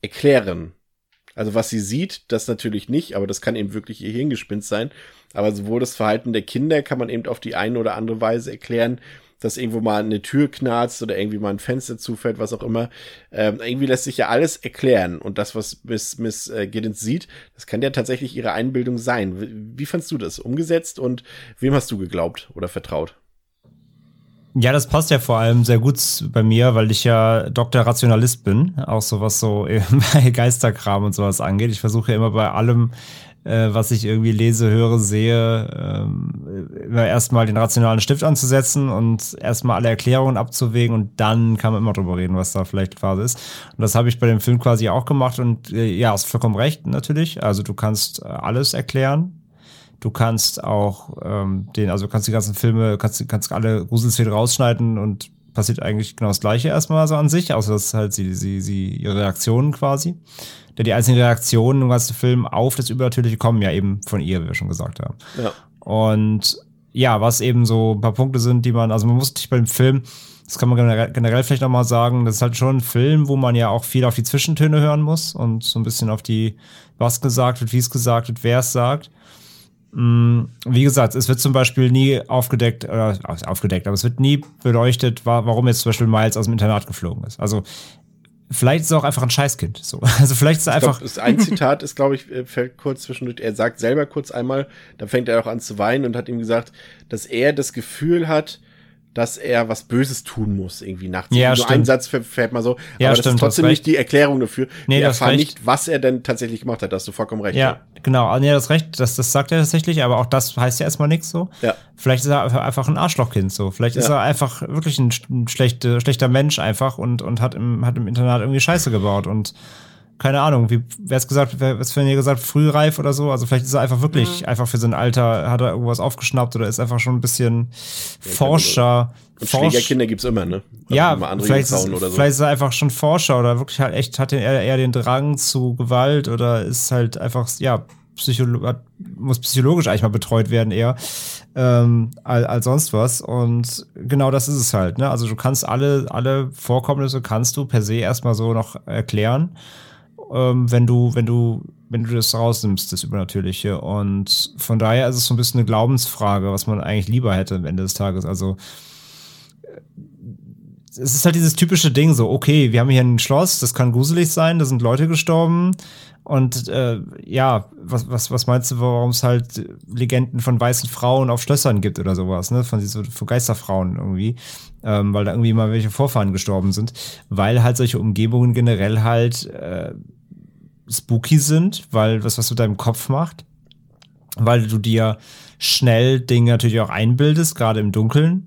Speaker 2: erklären. Also was sie sieht, das natürlich nicht, aber das kann eben wirklich ihr Hirngespinst sein. Aber sowohl das Verhalten der Kinder kann man eben auf die eine oder andere Weise erklären, dass irgendwo mal eine Tür knarzt oder irgendwie mal ein Fenster zufällt, was auch immer. Ähm, irgendwie lässt sich ja alles erklären. Und das, was Miss, Miss äh, Giddens sieht, das kann ja tatsächlich ihre Einbildung sein. Wie, wie fandst du das umgesetzt und wem hast du geglaubt oder vertraut?
Speaker 4: Ja, das passt ja vor allem sehr gut bei mir, weil ich ja Dr. Rationalist bin, auch so was so Geisterkram und sowas angeht. Ich versuche ja immer bei allem äh, was ich irgendwie lese, höre, sehe, ähm, immer erstmal den rationalen Stift anzusetzen und erstmal alle Erklärungen abzuwägen und dann kann man immer drüber reden, was da vielleicht Phase ist. Und das habe ich bei dem Film quasi auch gemacht und äh, ja, hast vollkommen recht natürlich. Also du kannst äh, alles erklären. Du kannst auch ähm, den, also kannst die ganzen Filme, kannst, kannst alle Gruselszenen rausschneiden und passiert eigentlich genau das Gleiche erstmal so an sich, außer dass halt sie, sie, sie ihre Reaktionen quasi denn die einzelnen Reaktionen im ganzen Film auf das Übernatürliche kommen ja eben von ihr, wie wir schon gesagt haben. Ja. Und ja, was eben so ein paar Punkte sind, die man, also man muss sich beim Film, das kann man generell, generell vielleicht nochmal sagen, das ist halt schon ein Film, wo man ja auch viel auf die Zwischentöne hören muss und so ein bisschen auf die, was gesagt wird, wie es gesagt wird, wer es sagt. Mm, wie gesagt, es wird zum Beispiel nie aufgedeckt, oder aufgedeckt, aber es wird nie beleuchtet, warum jetzt zum Beispiel Miles aus dem Internat geflogen ist. Also Vielleicht ist er auch einfach ein Scheißkind. So. Also vielleicht ist er einfach.
Speaker 2: Glaub, ein Zitat ist, glaube ich, äh, fällt kurz zwischendurch. Er sagt selber kurz einmal, da fängt er auch an zu weinen und hat ihm gesagt, dass er das Gefühl hat, dass er was Böses tun muss, irgendwie nachts.
Speaker 4: Ja,
Speaker 2: Nur
Speaker 4: stimmt.
Speaker 2: ein Satz fällt mal so.
Speaker 4: Ja,
Speaker 2: aber
Speaker 4: das
Speaker 2: stimmt, ist trotzdem nicht die Erklärung dafür.
Speaker 4: Nee,
Speaker 2: Wir
Speaker 4: das
Speaker 2: erfahren nicht, was er denn tatsächlich gemacht hat. Da hast du vollkommen recht.
Speaker 4: Ja, ja. genau. Ah, nee, das recht. Das, das sagt er tatsächlich, aber auch das heißt ja erstmal nichts so.
Speaker 2: Ja.
Speaker 4: Vielleicht ist er einfach ein Arschlochkind so. Vielleicht ja. ist er einfach wirklich ein, ein schlechter, schlechter Mensch einfach und, und hat im, hat im Internat irgendwie Scheiße gebaut und keine Ahnung, wie, wer es gesagt, wer es für ihn gesagt, frühreif oder so. Also vielleicht ist er einfach wirklich, mhm. einfach für sein Alter, hat er irgendwas aufgeschnappt oder ist einfach schon ein bisschen ja, Forscher.
Speaker 2: Und Forsch Schlägerkinder gibt's immer, ne?
Speaker 4: Also ja, vielleicht ist, so. vielleicht ist er einfach schon Forscher oder wirklich halt echt, hat er eher den Drang zu Gewalt oder ist halt einfach, ja, Psycholo muss psychologisch eigentlich mal betreut werden eher ähm, als, als sonst was. Und genau das ist es halt. Ne? Also du kannst alle, alle Vorkommnisse kannst du per se erstmal so noch erklären ähm, wenn du, wenn du, wenn du das rausnimmst, das Übernatürliche. Und von daher ist es so ein bisschen eine Glaubensfrage, was man eigentlich lieber hätte am Ende des Tages. Also äh, es ist halt dieses typische Ding, so, okay, wir haben hier ein Schloss, das kann gruselig sein, da sind Leute gestorben. Und äh, ja, was, was, was meinst du, warum es halt Legenden von weißen Frauen auf Schlössern gibt oder sowas, ne? Von, so, von Geisterfrauen irgendwie. Ähm, weil da irgendwie mal welche Vorfahren gestorben sind. Weil halt solche Umgebungen generell halt äh, spooky sind, weil was was mit deinem Kopf macht, weil du dir schnell Dinge natürlich auch einbildest, gerade im Dunkeln.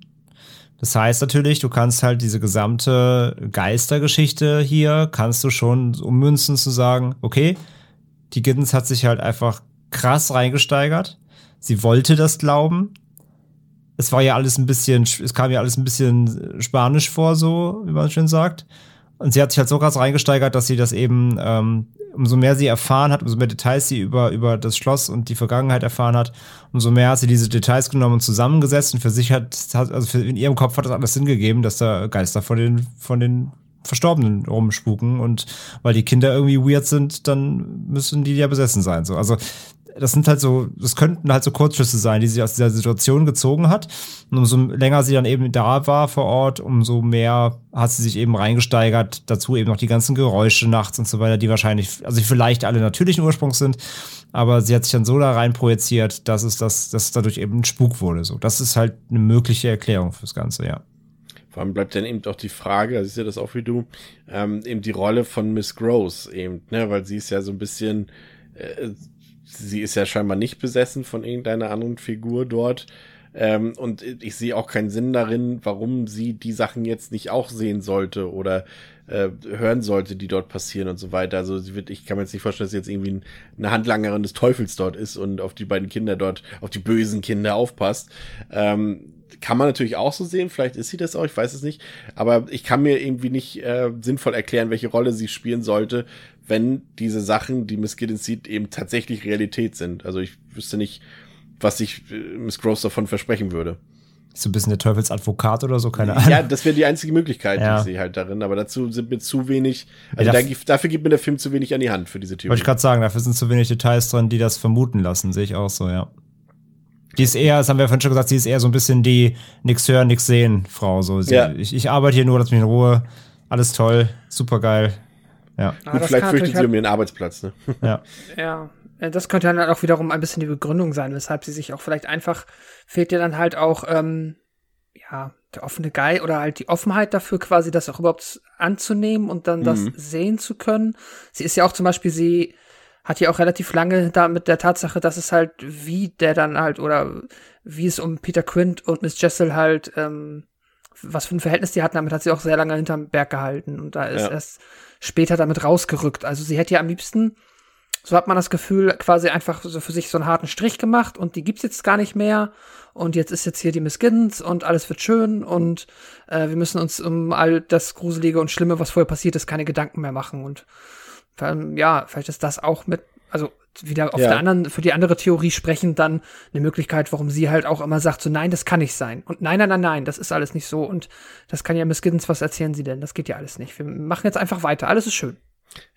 Speaker 4: Das heißt natürlich, du kannst halt diese gesamte Geistergeschichte hier, kannst du schon ummünzen zu sagen, okay, die Giddens hat sich halt einfach krass reingesteigert. Sie wollte das glauben. Es war ja alles ein bisschen, es kam ja alles ein bisschen spanisch vor, so, wie man schön sagt. Und sie hat sich halt so krass reingesteigert, dass sie das eben, ähm, umso mehr sie erfahren hat, umso mehr Details sie über, über das Schloss und die Vergangenheit erfahren hat, umso mehr hat sie diese Details genommen und zusammengesetzt und für sich hat, hat also in ihrem Kopf hat das alles Sinn gegeben, dass da Geister von den, von den Verstorbenen rumspuken und weil die Kinder irgendwie weird sind, dann müssen die ja besessen sein. So, also das sind halt so, das könnten halt so Kurzschüsse sein, die sie aus dieser Situation gezogen hat. Und umso länger sie dann eben da war vor Ort, umso mehr hat sie sich eben reingesteigert. Dazu eben noch die ganzen Geräusche nachts und so weiter, die wahrscheinlich, also vielleicht alle natürlichen Ursprungs sind, aber sie hat sich dann so da rein projiziert, dass es das, dass es dadurch eben ein Spuk wurde. So, das ist halt eine mögliche Erklärung fürs Ganze, ja.
Speaker 2: Vor allem bleibt dann eben auch die Frage, also ist ja das auch wie du, ähm, eben die Rolle von Miss Gross eben, ne, weil sie ist ja so ein bisschen, äh, sie ist ja scheinbar nicht besessen von irgendeiner anderen Figur dort. Ähm, und ich sehe auch keinen Sinn darin, warum sie die Sachen jetzt nicht auch sehen sollte oder äh, hören sollte, die dort passieren und so weiter. Also sie wird, ich kann mir jetzt nicht vorstellen, dass sie jetzt irgendwie eine Handlangerin des Teufels dort ist und auf die beiden Kinder dort, auf die bösen Kinder aufpasst. Ähm, kann man natürlich auch so sehen, vielleicht ist sie das auch, ich weiß es nicht. Aber ich kann mir irgendwie nicht äh, sinnvoll erklären, welche Rolle sie spielen sollte, wenn diese Sachen, die Miss Giddens sieht, eben tatsächlich Realität sind. Also ich wüsste nicht, was sich äh, Miss Gross davon versprechen würde.
Speaker 4: So ein bisschen der Teufelsadvokat oder so, keine Ahnung.
Speaker 2: Ja, das wäre die einzige Möglichkeit, ja. die ich sehe halt darin. Aber dazu sind mir zu wenig, also ja, dafür, dafür gibt mir der Film zu wenig an die Hand für diese Theorie.
Speaker 4: Wollte ich gerade sagen, dafür sind zu wenig Details drin, die das vermuten lassen, sehe ich auch so, ja. Die ist eher, das haben wir vorhin schon gesagt, sie ist eher so ein bisschen die nix hören, nix sehen Frau. So. Sie, ja. ich, ich arbeite hier nur, lass mich in Ruhe. Alles toll, super geil. Ja.
Speaker 2: Ah, Gut, vielleicht fürchtet sie um ihren Arbeitsplatz, ne?
Speaker 4: Ja.
Speaker 3: ja. Das könnte dann auch wiederum ein bisschen die Begründung sein, weshalb sie sich auch vielleicht einfach fehlt ihr dann halt auch, ähm, ja, der offene Geil oder halt die Offenheit dafür, quasi das auch überhaupt anzunehmen und dann mhm. das sehen zu können. Sie ist ja auch zum Beispiel, sie hat ja auch relativ lange da mit der Tatsache, dass es halt, wie der dann halt, oder wie es um Peter Quint und Miss Jessel halt, ähm, was für ein Verhältnis die hatten, damit hat sie auch sehr lange hinterm Berg gehalten und da ist ja. erst später damit rausgerückt. Also sie hätte ja am liebsten, so hat man das Gefühl, quasi einfach so für sich so einen harten Strich gemacht und die gibt's jetzt gar nicht mehr und jetzt ist jetzt hier die Miss Giddens und alles wird schön und äh, wir müssen uns um all das Gruselige und Schlimme, was vorher passiert ist, keine Gedanken mehr machen und ja, vielleicht ist das auch mit, also wieder auf ja. der anderen, für die andere Theorie sprechen, dann eine Möglichkeit, warum sie halt auch immer sagt, so nein, das kann nicht sein. Und nein, nein, nein, nein, das ist alles nicht so. Und das kann ja Miss Giddens, was erzählen sie denn? Das geht ja alles nicht. Wir machen jetzt einfach weiter. Alles ist schön.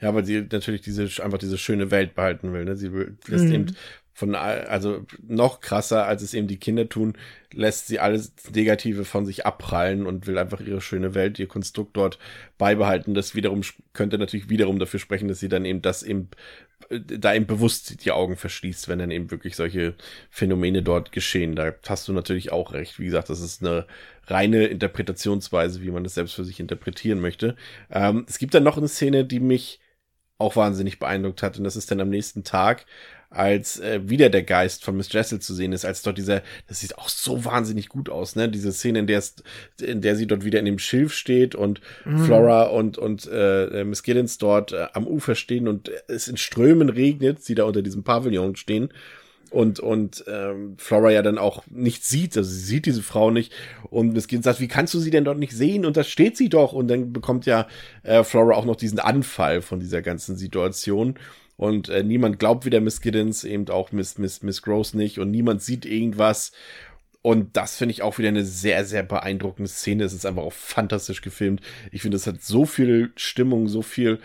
Speaker 2: Ja, weil sie natürlich diese, einfach diese schöne Welt behalten will. Ne? Sie lässt mhm. eben von, also noch krasser, als es eben die Kinder tun, lässt sie alles Negative von sich abprallen und will einfach ihre schöne Welt, ihr Konstrukt dort beibehalten. Das wiederum könnte natürlich wiederum dafür sprechen, dass sie dann eben das eben, da eben bewusst die Augen verschließt, wenn dann eben wirklich solche Phänomene dort geschehen. Da hast du natürlich auch recht. Wie gesagt, das ist eine reine Interpretationsweise, wie man das selbst für sich interpretieren möchte. Ähm, es gibt dann noch eine Szene, die mich auch wahnsinnig beeindruckt hat. Und das ist dann am nächsten Tag, als äh, wieder der Geist von Miss Jessel zu sehen ist, als dort dieser, das sieht auch so wahnsinnig gut aus, ne? Diese Szene, in der es, in der sie dort wieder in dem Schilf steht und mhm. Flora und und äh, Miss Giddens dort äh, am Ufer stehen und es in Strömen regnet, sie da unter diesem Pavillon stehen und und ähm, Flora ja dann auch nicht sieht, also sie sieht diese Frau nicht und Miss Giddens sagt, wie kannst du sie denn dort nicht sehen und da steht sie doch und dann bekommt ja äh, Flora auch noch diesen Anfall von dieser ganzen Situation und äh, niemand glaubt wieder Miss Giddens, eben auch Miss, Miss, Miss Gross nicht und niemand sieht irgendwas. Und das finde ich auch wieder eine sehr, sehr beeindruckende Szene. Es ist einfach auch fantastisch gefilmt. Ich finde, es hat so viel Stimmung, so viel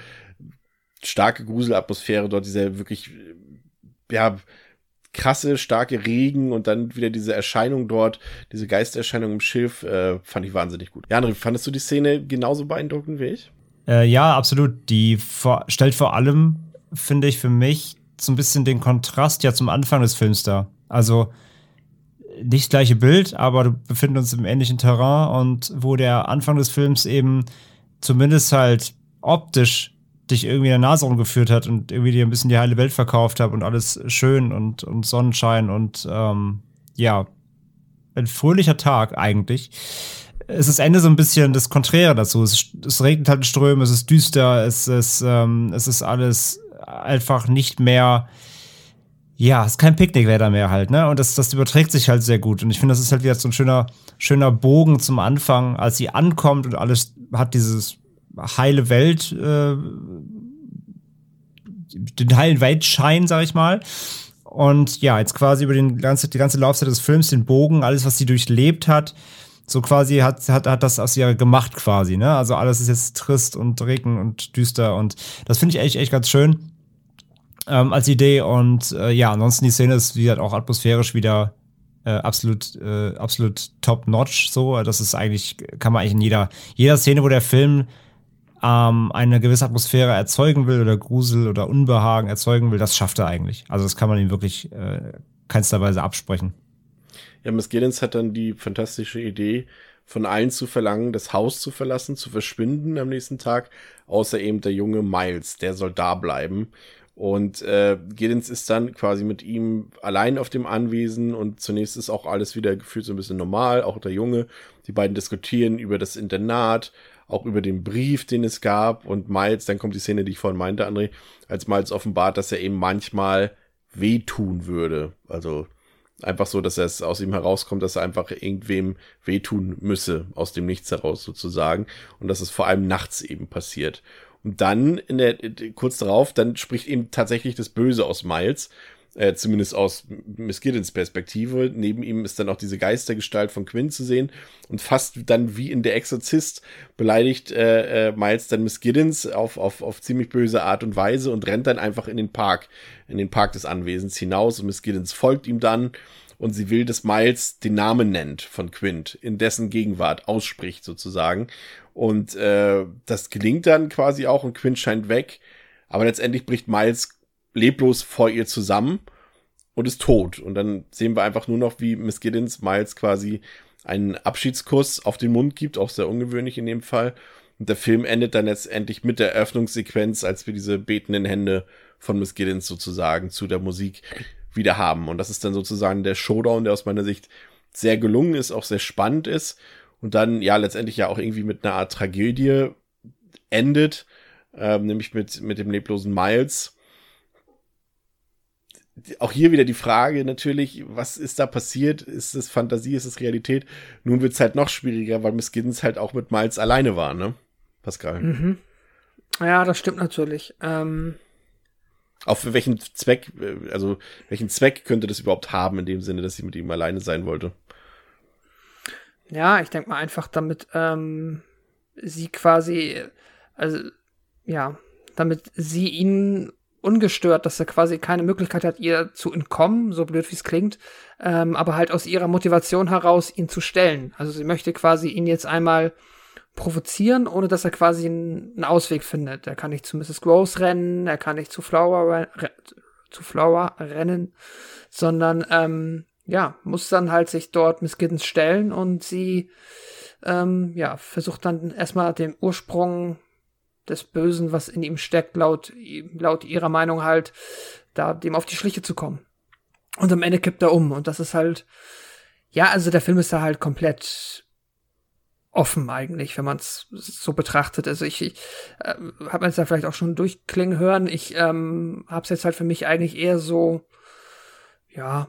Speaker 2: starke Gruselatmosphäre dort, dieser wirklich, ja, krasse, starke Regen und dann wieder diese Erscheinung dort, diese Geistererscheinung im Schiff, äh, fand ich wahnsinnig gut. Ja, André, fandest du die Szene genauso beeindruckend wie ich?
Speaker 4: Äh, ja, absolut. Die vor stellt vor allem finde ich für mich so ein bisschen den Kontrast ja zum Anfang des Films da. Also nicht das gleiche Bild, aber du befinden uns im ähnlichen Terrain und wo der Anfang des Films eben zumindest halt optisch dich irgendwie in der Nase rumgeführt hat und irgendwie dir ein bisschen die heile Welt verkauft hat und alles schön und, und Sonnenschein und ähm, ja, ein fröhlicher Tag eigentlich. Es ist Ende so ein bisschen das Konträre dazu. Es, es regnet halt in Strömen, es ist düster, es ist, ähm, es ist alles einfach nicht mehr, ja, es ist kein Picknickwetter mehr halt, ne? Und das, das überträgt sich halt sehr gut. Und ich finde, das ist halt wieder so ein schöner, schöner Bogen zum Anfang, als sie ankommt und alles hat dieses heile Welt, äh, den heilen Weltschein, sag ich mal. Und ja, jetzt quasi über den ganze, die ganze Laufzeit des Films, den Bogen, alles, was sie durchlebt hat, so quasi hat, hat, hat das aus ihr gemacht quasi, ne? Also alles ist jetzt trist und regen und düster und das finde ich echt, echt ganz schön ähm, als Idee und äh, ja, ansonsten die Szene ist, wie gesagt, auch atmosphärisch wieder äh, absolut, äh, absolut top-notch so. Das ist eigentlich, kann man eigentlich in jeder, jeder Szene, wo der Film ähm, eine gewisse Atmosphäre erzeugen will oder Grusel oder Unbehagen erzeugen will, das schafft er eigentlich. Also das kann man ihm wirklich äh, keinster Weise absprechen.
Speaker 2: Ja, Miss Giddens hat dann die fantastische Idee, von allen zu verlangen, das Haus zu verlassen, zu verschwinden am nächsten Tag, außer eben der junge Miles, der soll da bleiben. Und äh, Giddens ist dann quasi mit ihm allein auf dem Anwesen und zunächst ist auch alles wieder gefühlt so ein bisschen normal, auch der Junge. Die beiden diskutieren über das Internat, auch über den Brief, den es gab und Miles, dann kommt die Szene, die ich vorhin meinte, André, als Miles offenbart, dass er eben manchmal wehtun würde. Also einfach so, dass es aus ihm herauskommt, dass er einfach irgendwem wehtun müsse, aus dem Nichts heraus sozusagen. Und dass es vor allem nachts eben passiert. Und dann, in der, kurz darauf, dann spricht eben tatsächlich das Böse aus Miles äh, zumindest aus Miss Giddens Perspektive. Neben ihm ist dann auch diese Geistergestalt von Quinn zu sehen und fast dann wie in der Exorzist beleidigt äh, äh, Miles dann Miss Giddens auf, auf, auf ziemlich böse Art und Weise und rennt dann einfach in den Park, in den Park des Anwesens hinaus und Miss Giddens folgt ihm dann und sie will, dass Miles den Namen nennt von Quint, in dessen Gegenwart ausspricht sozusagen. Und äh, das gelingt dann quasi auch und Quint scheint weg. Aber letztendlich bricht Miles leblos vor ihr zusammen und ist tot. Und dann sehen wir einfach nur noch, wie Miss Giddens Miles quasi einen Abschiedskuss auf den Mund gibt, auch sehr ungewöhnlich in dem Fall. Und der Film endet dann letztendlich mit der Eröffnungssequenz, als wir diese betenden Hände von Miss Giddens sozusagen zu der Musik wieder haben. Und das ist dann sozusagen der Showdown, der aus meiner Sicht sehr gelungen ist, auch sehr spannend ist. Und dann ja letztendlich ja auch irgendwie mit einer Art Tragödie endet, ähm, nämlich mit, mit dem leblosen Miles auch hier wieder die Frage natürlich, was ist da passiert? Ist es Fantasie, ist es Realität? Nun wird es halt noch schwieriger, weil Miss Giddens halt auch mit Miles alleine war, ne? Pascal.
Speaker 3: Mhm. Ja, das stimmt natürlich. Ähm
Speaker 2: auch für welchen Zweck, äh, also welchen Zweck könnte das überhaupt haben, in dem Sinne, dass sie mit ihm alleine sein wollte?
Speaker 3: Ja, ich denke mal einfach, damit ähm, sie quasi, also ja, damit sie ihn ungestört, dass er quasi keine Möglichkeit hat, ihr zu entkommen, so blöd wie es klingt, ähm, aber halt aus ihrer Motivation heraus ihn zu stellen. Also sie möchte quasi ihn jetzt einmal provozieren, ohne dass er quasi einen, Ausweg findet. Er kann nicht zu Mrs. Gross rennen, er kann nicht zu Flower, zu Flower rennen, sondern ähm, ja, muss dann halt sich dort Miss Giddens stellen und sie ähm, ja, versucht dann erstmal den Ursprung des Bösen, was in ihm steckt, laut, laut ihrer Meinung halt, da dem auf die Schliche zu kommen. Und am Ende kippt er um. Und das ist halt, ja, also der Film ist da halt komplett offen eigentlich, wenn man es so betrachtet. Also ich, ich äh, habe es ja vielleicht auch schon durchklingen hören. Ich ähm, habe es jetzt halt für mich eigentlich eher so, ja,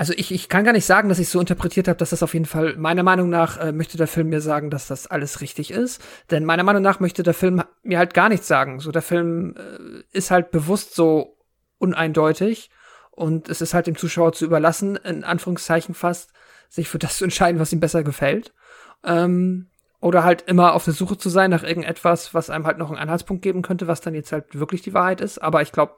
Speaker 3: also ich, ich kann gar nicht sagen, dass ich so interpretiert habe, dass das auf jeden Fall, meiner Meinung nach, äh, möchte der Film mir sagen, dass das alles richtig ist. Denn meiner Meinung nach möchte der Film mir halt gar nichts sagen. So, der Film äh, ist halt bewusst so uneindeutig und es ist halt dem Zuschauer zu überlassen, in Anführungszeichen fast, sich für das zu entscheiden, was ihm besser gefällt. Ähm, oder halt immer auf der Suche zu sein nach irgendetwas, was einem halt noch einen Anhaltspunkt geben könnte, was dann jetzt halt wirklich die Wahrheit ist. Aber ich glaube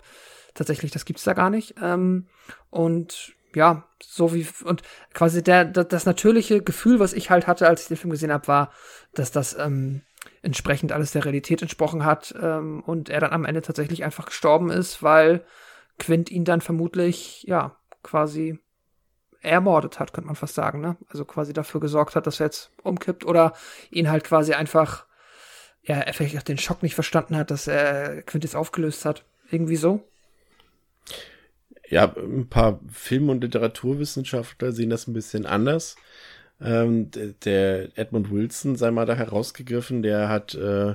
Speaker 3: tatsächlich, das gibt's da gar nicht. Ähm, und ja, so wie, und quasi der, das natürliche Gefühl, was ich halt hatte, als ich den Film gesehen habe, war, dass das ähm, entsprechend alles der Realität entsprochen hat ähm, und er dann am Ende tatsächlich einfach gestorben ist, weil Quint ihn dann vermutlich, ja, quasi ermordet hat, könnte man fast sagen, ne? Also quasi dafür gesorgt hat, dass er jetzt umkippt oder ihn halt quasi einfach, ja, er vielleicht auch den Schock nicht verstanden hat, dass er Quint jetzt aufgelöst hat. Irgendwie so.
Speaker 2: Ja, ein paar Film- und Literaturwissenschaftler sehen das ein bisschen anders. Ähm, der Edmund Wilson sei mal da herausgegriffen, der hat äh,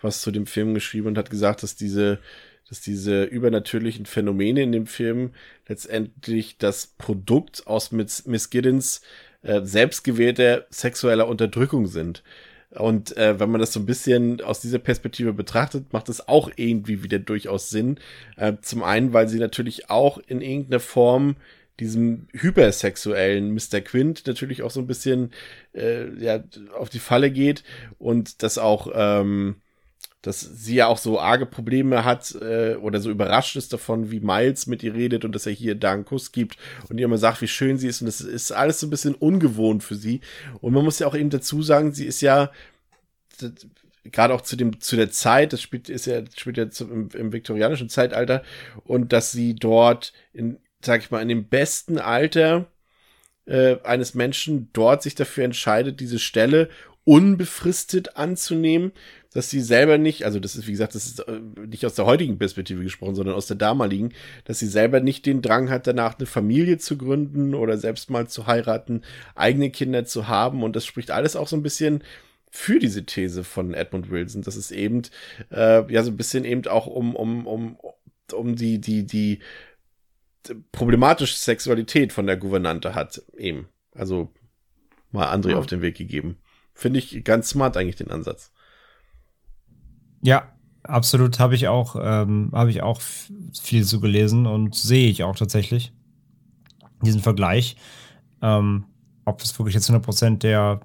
Speaker 2: was zu dem Film geschrieben und hat gesagt, dass diese, dass diese übernatürlichen Phänomene in dem Film letztendlich das Produkt aus Miss, Miss Giddens äh, selbstgewählter sexueller Unterdrückung sind. Und äh, wenn man das so ein bisschen aus dieser Perspektive betrachtet, macht es auch irgendwie wieder durchaus Sinn. Äh, zum einen, weil sie natürlich auch in irgendeiner Form diesem hypersexuellen Mr. Quint natürlich auch so ein bisschen äh, ja, auf die Falle geht und das auch ähm, dass sie ja auch so arge Probleme hat äh, oder so überrascht ist davon, wie Miles mit ihr redet und dass er hier da einen Kuss gibt und ihr immer sagt, wie schön sie ist und das ist alles so ein bisschen ungewohnt für sie. Und man muss ja auch eben dazu sagen, sie ist ja gerade auch zu dem zu der Zeit, das spielt ist ja spielt ja im, im viktorianischen Zeitalter und dass sie dort in sag ich mal in dem besten Alter äh, eines Menschen dort sich dafür entscheidet, diese Stelle unbefristet anzunehmen, dass sie selber nicht, also das ist, wie gesagt, das ist äh, nicht aus der heutigen Perspektive gesprochen, sondern aus der damaligen, dass sie selber nicht den Drang hat, danach eine Familie zu gründen oder selbst mal zu heiraten, eigene Kinder zu haben. Und das spricht alles auch so ein bisschen für diese These von Edmund Wilson, dass es eben, äh, ja, so ein bisschen eben auch um, um, um, um die, die, die problematische Sexualität von der Gouvernante hat, eben. Also mal André ja. auf den Weg gegeben. Finde ich ganz smart eigentlich den Ansatz.
Speaker 4: Ja, absolut habe ich auch, ähm, habe ich auch viel zu gelesen und sehe ich auch tatsächlich diesen Vergleich. Ähm, ob das wirklich jetzt 100% der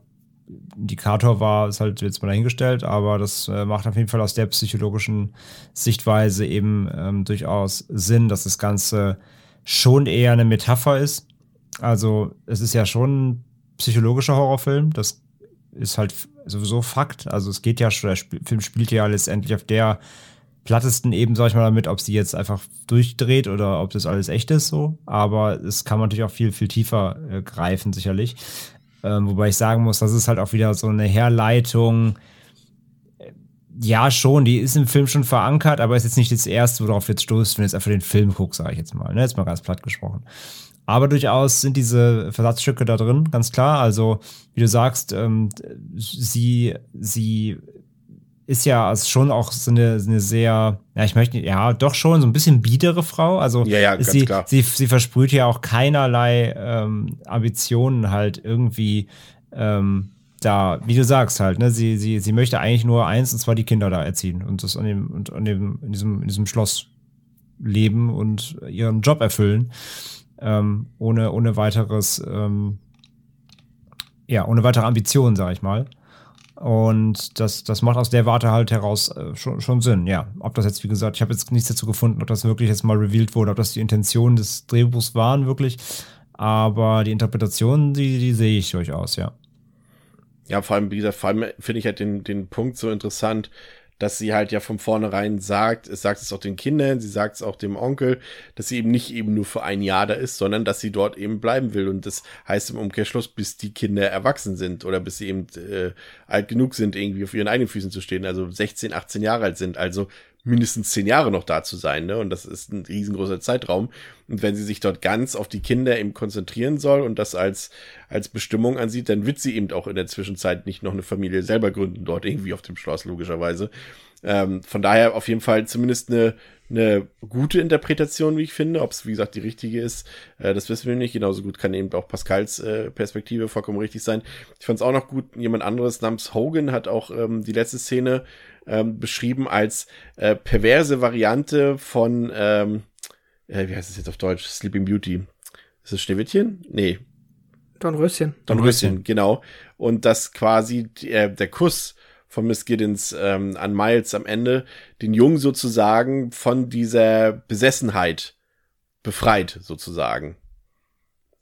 Speaker 4: Indikator war, ist halt jetzt mal dahingestellt, aber das äh, macht auf jeden Fall aus der psychologischen Sichtweise eben ähm, durchaus Sinn, dass das Ganze schon eher eine Metapher ist. Also es ist ja schon ein psychologischer Horrorfilm, das ist halt sowieso Fakt. Also es geht ja schon, der Film spielt ja letztendlich auf der plattesten eben, sag ich mal, damit, ob sie jetzt einfach durchdreht oder ob das alles echt ist so. Aber es kann man natürlich auch viel, viel tiefer äh, greifen, sicherlich. Ähm, wobei ich sagen muss, das ist halt auch wieder so eine Herleitung. Ja, schon, die ist im Film schon verankert, aber ist jetzt nicht das erste, worauf jetzt stoßt, wenn du jetzt einfach den Film guckst, sage ich jetzt mal. Ne? Jetzt mal ganz platt gesprochen. Aber durchaus sind diese Versatzstücke da drin, ganz klar. Also, wie du sagst, ähm, sie, sie ist ja schon auch so eine, eine sehr, ja, ich möchte, ja, doch schon so ein bisschen biedere Frau. Also,
Speaker 2: ja, ja,
Speaker 4: sie. Sie, sie versprüht ja auch keinerlei ähm, Ambitionen halt irgendwie, ähm, da, wie du sagst halt, ne, sie, sie, sie möchte eigentlich nur eins, und zwar die Kinder da erziehen und das an dem, und an dem, in diesem, in diesem Schloss leben und ihren Job erfüllen ähm, ohne, ohne weiteres, ähm, ja, ohne weitere Ambitionen, sag ich mal. Und das, das macht aus der Warte halt heraus äh, schon, schon Sinn, ja. Ob das jetzt, wie gesagt, ich habe jetzt nichts dazu gefunden, ob das wirklich jetzt mal revealed wurde, ob das die Intentionen des Drehbuchs waren, wirklich. Aber die Interpretation, die, die sehe ich durchaus, ja.
Speaker 2: Ja, vor allem, wie gesagt, vor allem finde ich halt den, den Punkt so interessant, dass sie halt ja von vornherein sagt, es sagt es auch den Kindern, sie sagt es auch dem Onkel, dass sie eben nicht eben nur für ein Jahr da ist, sondern dass sie dort eben bleiben will. Und das heißt im Umkehrschluss, bis die Kinder erwachsen sind oder bis sie eben äh, alt genug sind, irgendwie auf ihren eigenen Füßen zu stehen, also 16, 18 Jahre alt sind. Also mindestens zehn Jahre noch da zu sein, ne? Und das ist ein riesengroßer Zeitraum. Und wenn sie sich dort ganz auf die Kinder eben konzentrieren soll und das als, als Bestimmung ansieht, dann wird sie eben auch in der Zwischenzeit nicht noch eine Familie selber gründen, dort irgendwie auf dem Schloss, logischerweise. Ähm, von daher auf jeden Fall zumindest eine, eine gute Interpretation, wie ich finde. Ob es, wie gesagt, die richtige ist, äh, das wissen wir nicht. Genauso gut kann eben auch Pascals äh, Perspektive vollkommen richtig sein. Ich fand es auch noch gut, jemand anderes namens Hogan hat auch ähm, die letzte Szene ähm, beschrieben als äh, perverse Variante von, ähm, äh, wie heißt es jetzt auf Deutsch? Sleeping Beauty. Ist es Schneewittchen? Nee.
Speaker 3: Dornröschen.
Speaker 2: Dornröschen, genau. Und dass quasi äh, der Kuss von Miss Giddens ähm, an Miles am Ende den Jungen sozusagen von dieser Besessenheit befreit, sozusagen.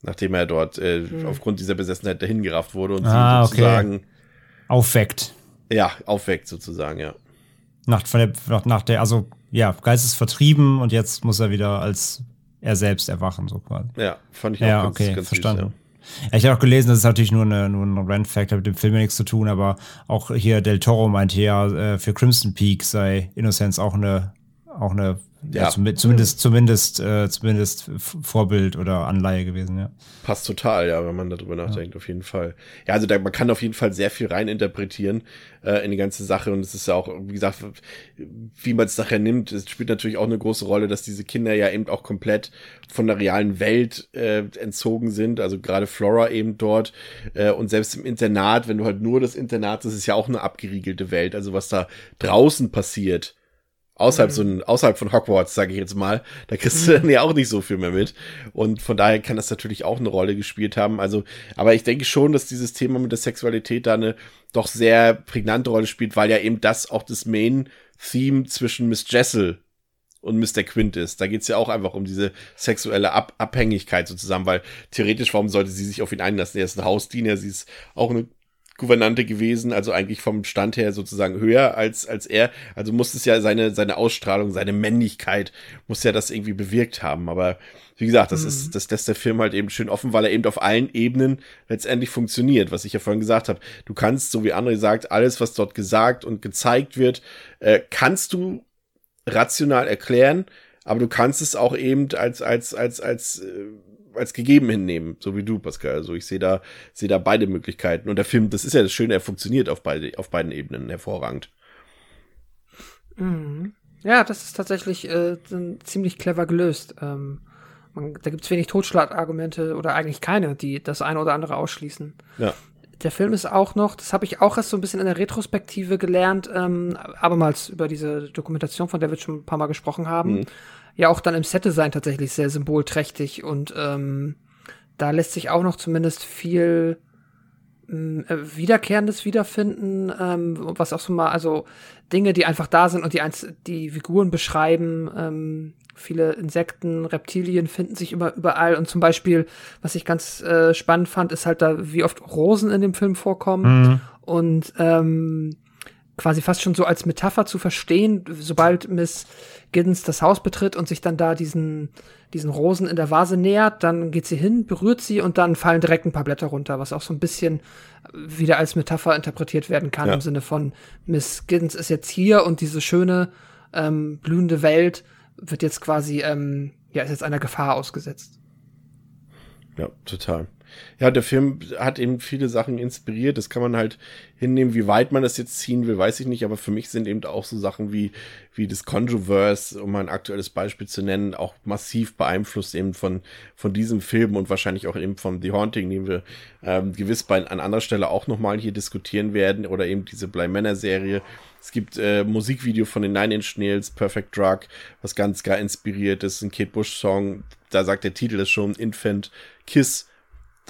Speaker 2: Nachdem er dort äh, hm. aufgrund dieser Besessenheit dahingerafft wurde und
Speaker 4: ah, sie sozusagen okay. aufweckt.
Speaker 2: Ja, aufweckt sozusagen, ja.
Speaker 4: Nach, von der, nach der, also ja, Geist ist vertrieben und jetzt muss er wieder als er selbst erwachen, so quasi.
Speaker 2: Ja, fand ich
Speaker 4: auch ja, ganz, okay, ganz verstanden. Süß, ja. Ja, ich habe auch gelesen, das ist natürlich nur, eine, nur ein Randfact, hat mit dem Film ja nichts zu tun, aber auch hier Del Toro meinte ja, äh, für Crimson Peak sei Innocence auch eine auch eine ja,
Speaker 2: Ja.
Speaker 4: zum- zumindest zumindest äh, zumindest Vorbild oder Anleihe gewesen, ja.
Speaker 2: Passt total, ja, wenn man darüber nachdenkt, auf jeden Fall. Ja, also da, man kann auf jeden Fall sehr viel reininterpretieren äh, in die ganze Sache und es ist ja auch, wie gesagt, wie man es nachher nimmt, es spielt natürlich auch eine große Rolle, dass diese Kinder ja eben auch komplett von der realen Welt äh, entzogen sind, also gerade Flora eben dort äh, und selbst im Internat, wenn du halt nur das Internat, das ist ja auch eine abgeriegelte Welt, also was da draußen passiert, außerhalb so ein, außerhalb von Hogwarts, sage ich jetzt mal, da kriegst du dann ja auch nicht so viel mehr mit. Und von daher kann das natürlich auch eine Rolle gespielt haben. Also, aber ich denke schon, dass dieses Thema mit der Sexualität da eine doch sehr prägnante Rolle spielt, weil ja eben das auch das Main-Theme zwischen Miss Jessel und Mr. Quint ist. Da geht's ja auch einfach um diese sexuelle Ab Abhängigkeit sozusagen, weil theoretisch, warum sollte sie sich auf ihn einlassen? Er ist ein Hausdiener, sie ist auch eine Gouvernante gewesen, also eigentlich vom Stand her sozusagen höher als, als er. Also muss es ja seine, seine Ausstrahlung, seine Männlichkeit, muss ja das irgendwie bewirkt haben. Aber wie gesagt, das ist, das lässt der Film halt eben schön offen, weil er eben auf allen Ebenen letztendlich funktioniert, was ich ja vorhin gesagt habe. Du kannst, so wie André sagt, alles, was dort gesagt und gezeigt wird, äh, kannst du rational erklären, aber du kannst es auch eben als, als, als, als, äh, als gegeben hinnehmen, so wie du, Pascal. Also ich sehe da, sehe da beide Möglichkeiten. Und der Film, das ist ja das Schöne, er funktioniert auf beide, auf beiden Ebenen hervorragend.
Speaker 3: Mhm. Ja, das ist tatsächlich äh, ziemlich clever gelöst. Ähm, man, da gibt's wenig Totschlagargumente oder eigentlich keine, die das eine oder andere ausschließen.
Speaker 2: Ja.
Speaker 3: Der Film ist auch noch, das habe ich auch erst so ein bisschen in der Retrospektive gelernt, ähm, abermals über diese Dokumentation, von der wir schon ein paar Mal gesprochen haben.
Speaker 2: Mhm.
Speaker 3: Ja, auch dann im Set-Design tatsächlich sehr symbolträchtig und ähm, da lässt sich auch noch zumindest viel mh, äh, Wiederkehrendes wiederfinden, ähm, was auch so mal, also Dinge, die einfach da sind und die eins, die Figuren beschreiben. Ähm, viele Insekten, Reptilien finden sich immer überall und zum Beispiel, was ich ganz äh, spannend fand, ist halt da, wie oft Rosen in dem Film vorkommen und ähm, quasi fast schon so als Metapher zu verstehen, sobald Miss Giddens das Haus betritt und sich dann da diesen, diesen Rosen in der Vase nähert, dann geht sie hin, berührt sie und dann fallen direkt ein paar Blätter runter, was auch so ein bisschen wieder als Metapher interpretiert werden kann,
Speaker 2: Ja.
Speaker 3: im Sinne von Miss Giddens ist jetzt hier und diese schöne, ähm, blühende Welt wird jetzt quasi, ähm, ja, ist jetzt einer Gefahr ausgesetzt.
Speaker 2: Ja, total. Ja, der Film hat eben viele Sachen inspiriert. Das kann man halt hinnehmen. Wie weit man das jetzt ziehen will, weiß ich nicht. Aber für mich sind eben auch so Sachen wie, wie das Controverse, um mal ein aktuelles Beispiel zu nennen, auch massiv beeinflusst eben von, von diesem Film und wahrscheinlich auch eben von The Haunting, den wir ähm, gewiss bei, an anderer Stelle auch nochmal hier diskutieren werden oder eben diese Bly Manor Serie. Es gibt äh, Musikvideo von den Nine Inch Nails, Perfect Drug, was ganz geil inspiriert ist, ein Kate Bush Song. Da sagt der Titel es schon, Infant Kiss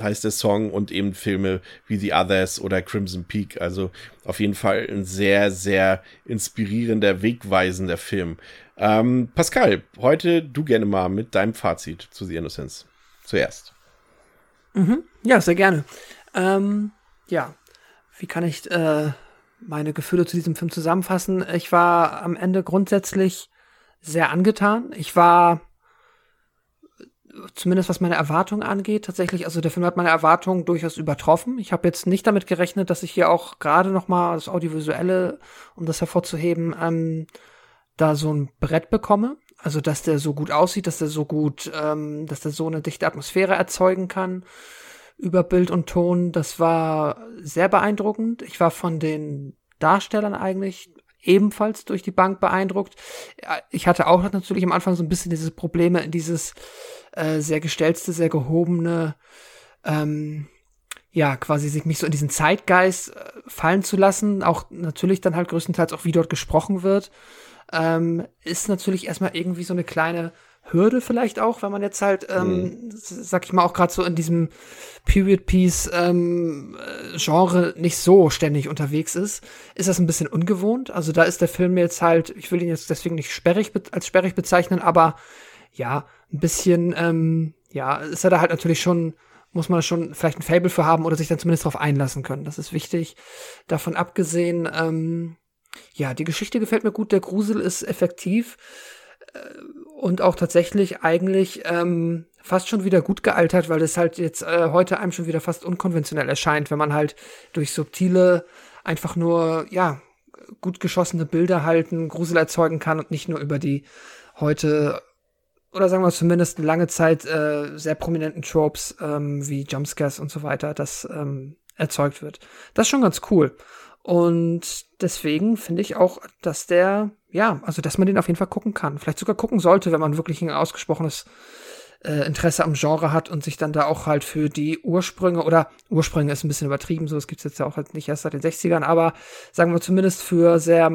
Speaker 2: heißt der Song und eben Filme wie The Others oder Crimson Peak. Also auf jeden Fall ein sehr, sehr inspirierender, wegweisender Film. Ähm, Pascal, heute du gerne mal mit deinem Fazit zu The Innocence. Zuerst.
Speaker 3: Ja, sehr gerne. Ähm, ja, wie kann ich äh, meine Gefühle zu diesem Film zusammenfassen? Ich war am Ende grundsätzlich sehr angetan. Ich war zumindest was meine Erwartungen angeht, tatsächlich, also der Film hat meine Erwartungen durchaus übertroffen. Ich habe jetzt nicht damit gerechnet, dass ich hier auch gerade noch mal das Audiovisuelle, um das hervorzuheben, ähm, da so ein Brett bekomme. Also, dass der so gut aussieht, dass der so gut, ähm, dass der so eine dichte Atmosphäre erzeugen kann über Bild und Ton. Das war sehr beeindruckend. Ich war von den Darstellern eigentlich ebenfalls durch die Bank beeindruckt. Ich hatte auch natürlich am Anfang so ein bisschen diese Probleme dieses äh, sehr gestellte, sehr gehobene, ähm, ja, quasi sich mich so in diesen Zeitgeist äh, fallen zu lassen, auch natürlich dann halt größtenteils auch wie dort gesprochen wird, ähm, ist natürlich erstmal irgendwie so eine kleine Hürde vielleicht auch, wenn man jetzt halt, ähm, s- sag ich mal, auch gerade so in diesem Period Piece ähm, äh, Genre nicht so ständig unterwegs ist, ist das ein bisschen ungewohnt. Also da ist der Film jetzt halt, ich will ihn jetzt deswegen nicht sperrig als sperrig bezeichnen, aber ja, ein bisschen, ähm, ja, ist er da halt natürlich schon, muss man schon vielleicht ein Fable für haben oder sich dann zumindest darauf einlassen können. Das ist wichtig. Davon abgesehen, ähm, ja, die Geschichte gefällt mir gut, der Grusel ist effektiv äh, und auch tatsächlich eigentlich ähm, fast schon wieder gut gealtert, weil es halt jetzt äh, heute einem schon wieder fast unkonventionell erscheint, wenn man halt durch subtile, einfach nur, ja, gut geschossene Bilder halten, Grusel erzeugen kann und nicht nur über die heute oder sagen wir zumindest lange Zeit äh, sehr prominenten Tropes ähm, wie Jumpscares und so weiter, das ähm, erzeugt wird. Das ist schon ganz cool. Und deswegen finde ich auch, dass der, ja, also dass man den auf jeden Fall gucken kann. Vielleicht sogar gucken sollte, wenn man wirklich ein ausgesprochenes äh, Interesse am Genre hat und sich dann da auch halt für die Ursprünge oder Ursprünge ist ein bisschen übertrieben, so das gibt's jetzt ja auch halt nicht erst seit den 60ern, aber sagen wir zumindest für sehr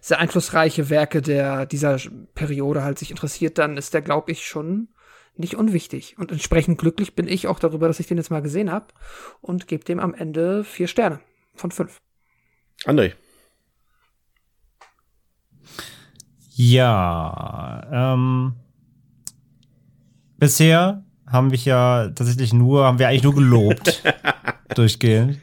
Speaker 3: sehr einflussreiche Werke der dieser Periode halt sich interessiert, dann ist der glaube ich schon nicht unwichtig und entsprechend glücklich bin ich auch darüber, dass ich den jetzt mal gesehen habe und gebe dem am Ende vier Sterne von fünf.
Speaker 2: André.
Speaker 4: Ja, ähm, bisher haben wir ja tatsächlich nur, haben wir eigentlich nur gelobt durchgehend.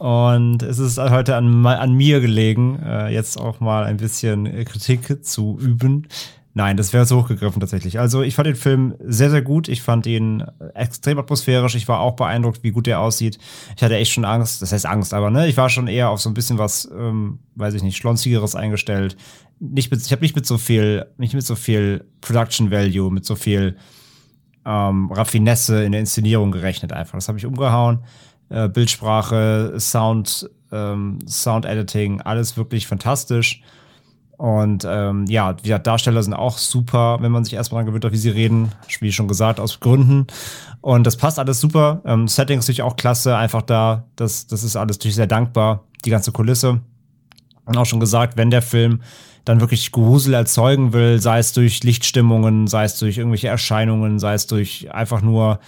Speaker 4: Und es ist heute an, an mir gelegen, äh, jetzt auch mal ein bisschen Kritik zu üben. Nein, das wäre so hochgegriffen tatsächlich. Also ich fand den Film sehr, sehr gut. Ich fand ihn extrem atmosphärisch. Ich war auch beeindruckt, wie gut der aussieht. Ich hatte echt schon Angst, das heißt Angst, aber ne, ich war schon eher auf so ein bisschen was, ähm, weiß ich nicht, schlonzigeres eingestellt. Nicht mit, ich habe nicht mit so viel, nicht mit so viel Production Value, mit so viel ähm, Raffinesse in der Inszenierung gerechnet einfach. Das habe ich umgehauen. Äh, Bildsprache, Sound, ähm, Sound Editing, alles wirklich fantastisch. Und ähm, ja, die Darsteller sind auch super, wenn man sich erstmal daran gewöhnt, wie sie reden. Wie schon gesagt, aus Gründen. Und das passt alles super. Ähm, Setting ist natürlich auch klasse, einfach da. Das, das ist alles natürlich sehr dankbar. Die ganze Kulisse. Und auch schon gesagt, wenn der Film dann wirklich Grusel erzeugen will, sei es durch Lichtstimmungen, sei es durch irgendwelche Erscheinungen, sei es durch einfach nur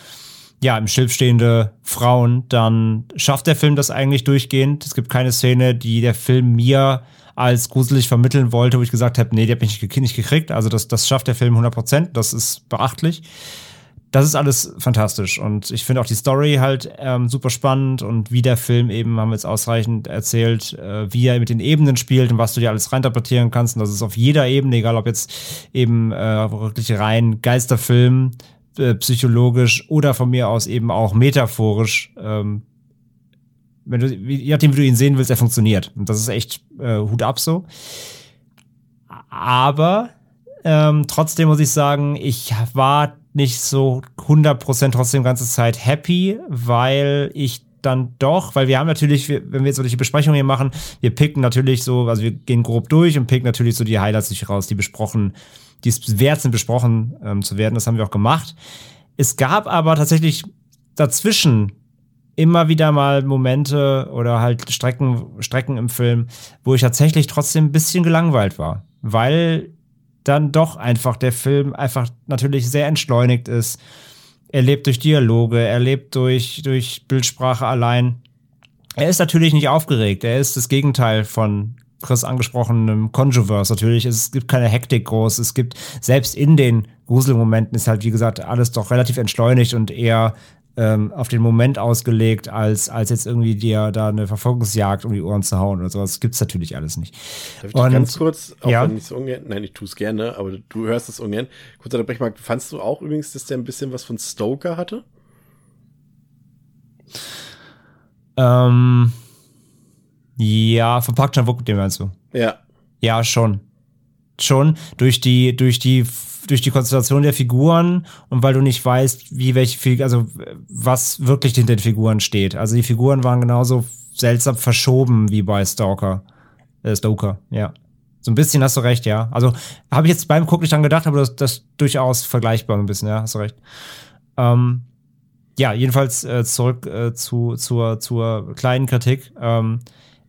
Speaker 4: ja, im Schiff stehende Frauen, dann schafft der Film das eigentlich durchgehend. Es gibt keine Szene, die der Film mir als gruselig vermitteln wollte, wo ich gesagt habe, nee, die hat mich nicht gekriegt. Also das, das schafft der Film 100%, das ist beachtlich das ist alles fantastisch. Und ich finde auch die Story halt ähm, super spannend und wie der Film eben, haben wir jetzt ausreichend erzählt, äh, wie er mit den Ebenen spielt und was du dir alles reinterpretieren kannst. Und das ist auf jeder Ebene, egal ob jetzt eben äh, wirklich rein Geisterfilm, äh, psychologisch oder von mir aus eben auch metaphorisch. Ähm, wenn du, je nachdem, wie du ihn sehen willst, er funktioniert. Und das ist echt äh, Hut ab so. Aber ähm, trotzdem muss ich sagen, ich war nicht so 100% trotzdem ganze Zeit happy, weil ich dann doch, weil wir haben natürlich, wenn wir jetzt solche Besprechungen hier machen, wir picken natürlich so, also wir gehen grob durch und picken natürlich so die Highlights nicht raus, die besprochen, die wert sind, besprochen ähm, zu werden. Das haben wir auch gemacht. Es gab aber tatsächlich dazwischen immer wieder mal Momente oder halt Strecken, Strecken im Film, wo ich tatsächlich trotzdem ein bisschen gelangweilt war, weil dann doch einfach der Film einfach natürlich sehr entschleunigt ist. Er lebt durch Dialoge, er lebt durch, durch Bildsprache allein. Er ist natürlich nicht aufgeregt. Er ist das Gegenteil von Chris angesprochenem Controverse. Natürlich, es gibt keine Hektik groß. Es gibt selbst in den Gruselmomenten ist halt, wie gesagt, alles doch relativ entschleunigt und eher ähm, auf den Moment ausgelegt, als, als jetzt irgendwie dir da eine Verfolgungsjagd um die Ohren zu hauen oder sowas. Das gibt's natürlich alles nicht.
Speaker 2: Darf ich und, ganz kurz, auch ja. wenn ich es ungern, nein, ich tue es gerne, aber du hörst es ungern. Kurz unterbrechen, Marc, fandst du auch übrigens, dass der ein bisschen was von Stoker hatte?
Speaker 4: Ähm, ja, Park Chan-wook, den meinst du?
Speaker 2: Ja.
Speaker 4: Ja, schon. Schon durch die, durch die durch die Konstellation der Figuren und weil du nicht weißt, wie welche, also was wirklich hinter den Figuren steht. Also die Figuren waren genauso seltsam verschoben wie bei Stalker. Äh, Stoker, ja. So ein bisschen hast du recht, ja. Also habe ich jetzt beim Gucken nicht dran gedacht, aber das, das durchaus vergleichbar ein bisschen, ja, hast du recht. Ähm, ja, jedenfalls äh, zurück äh, zu, zur, zur kleinen Kritik. Ähm,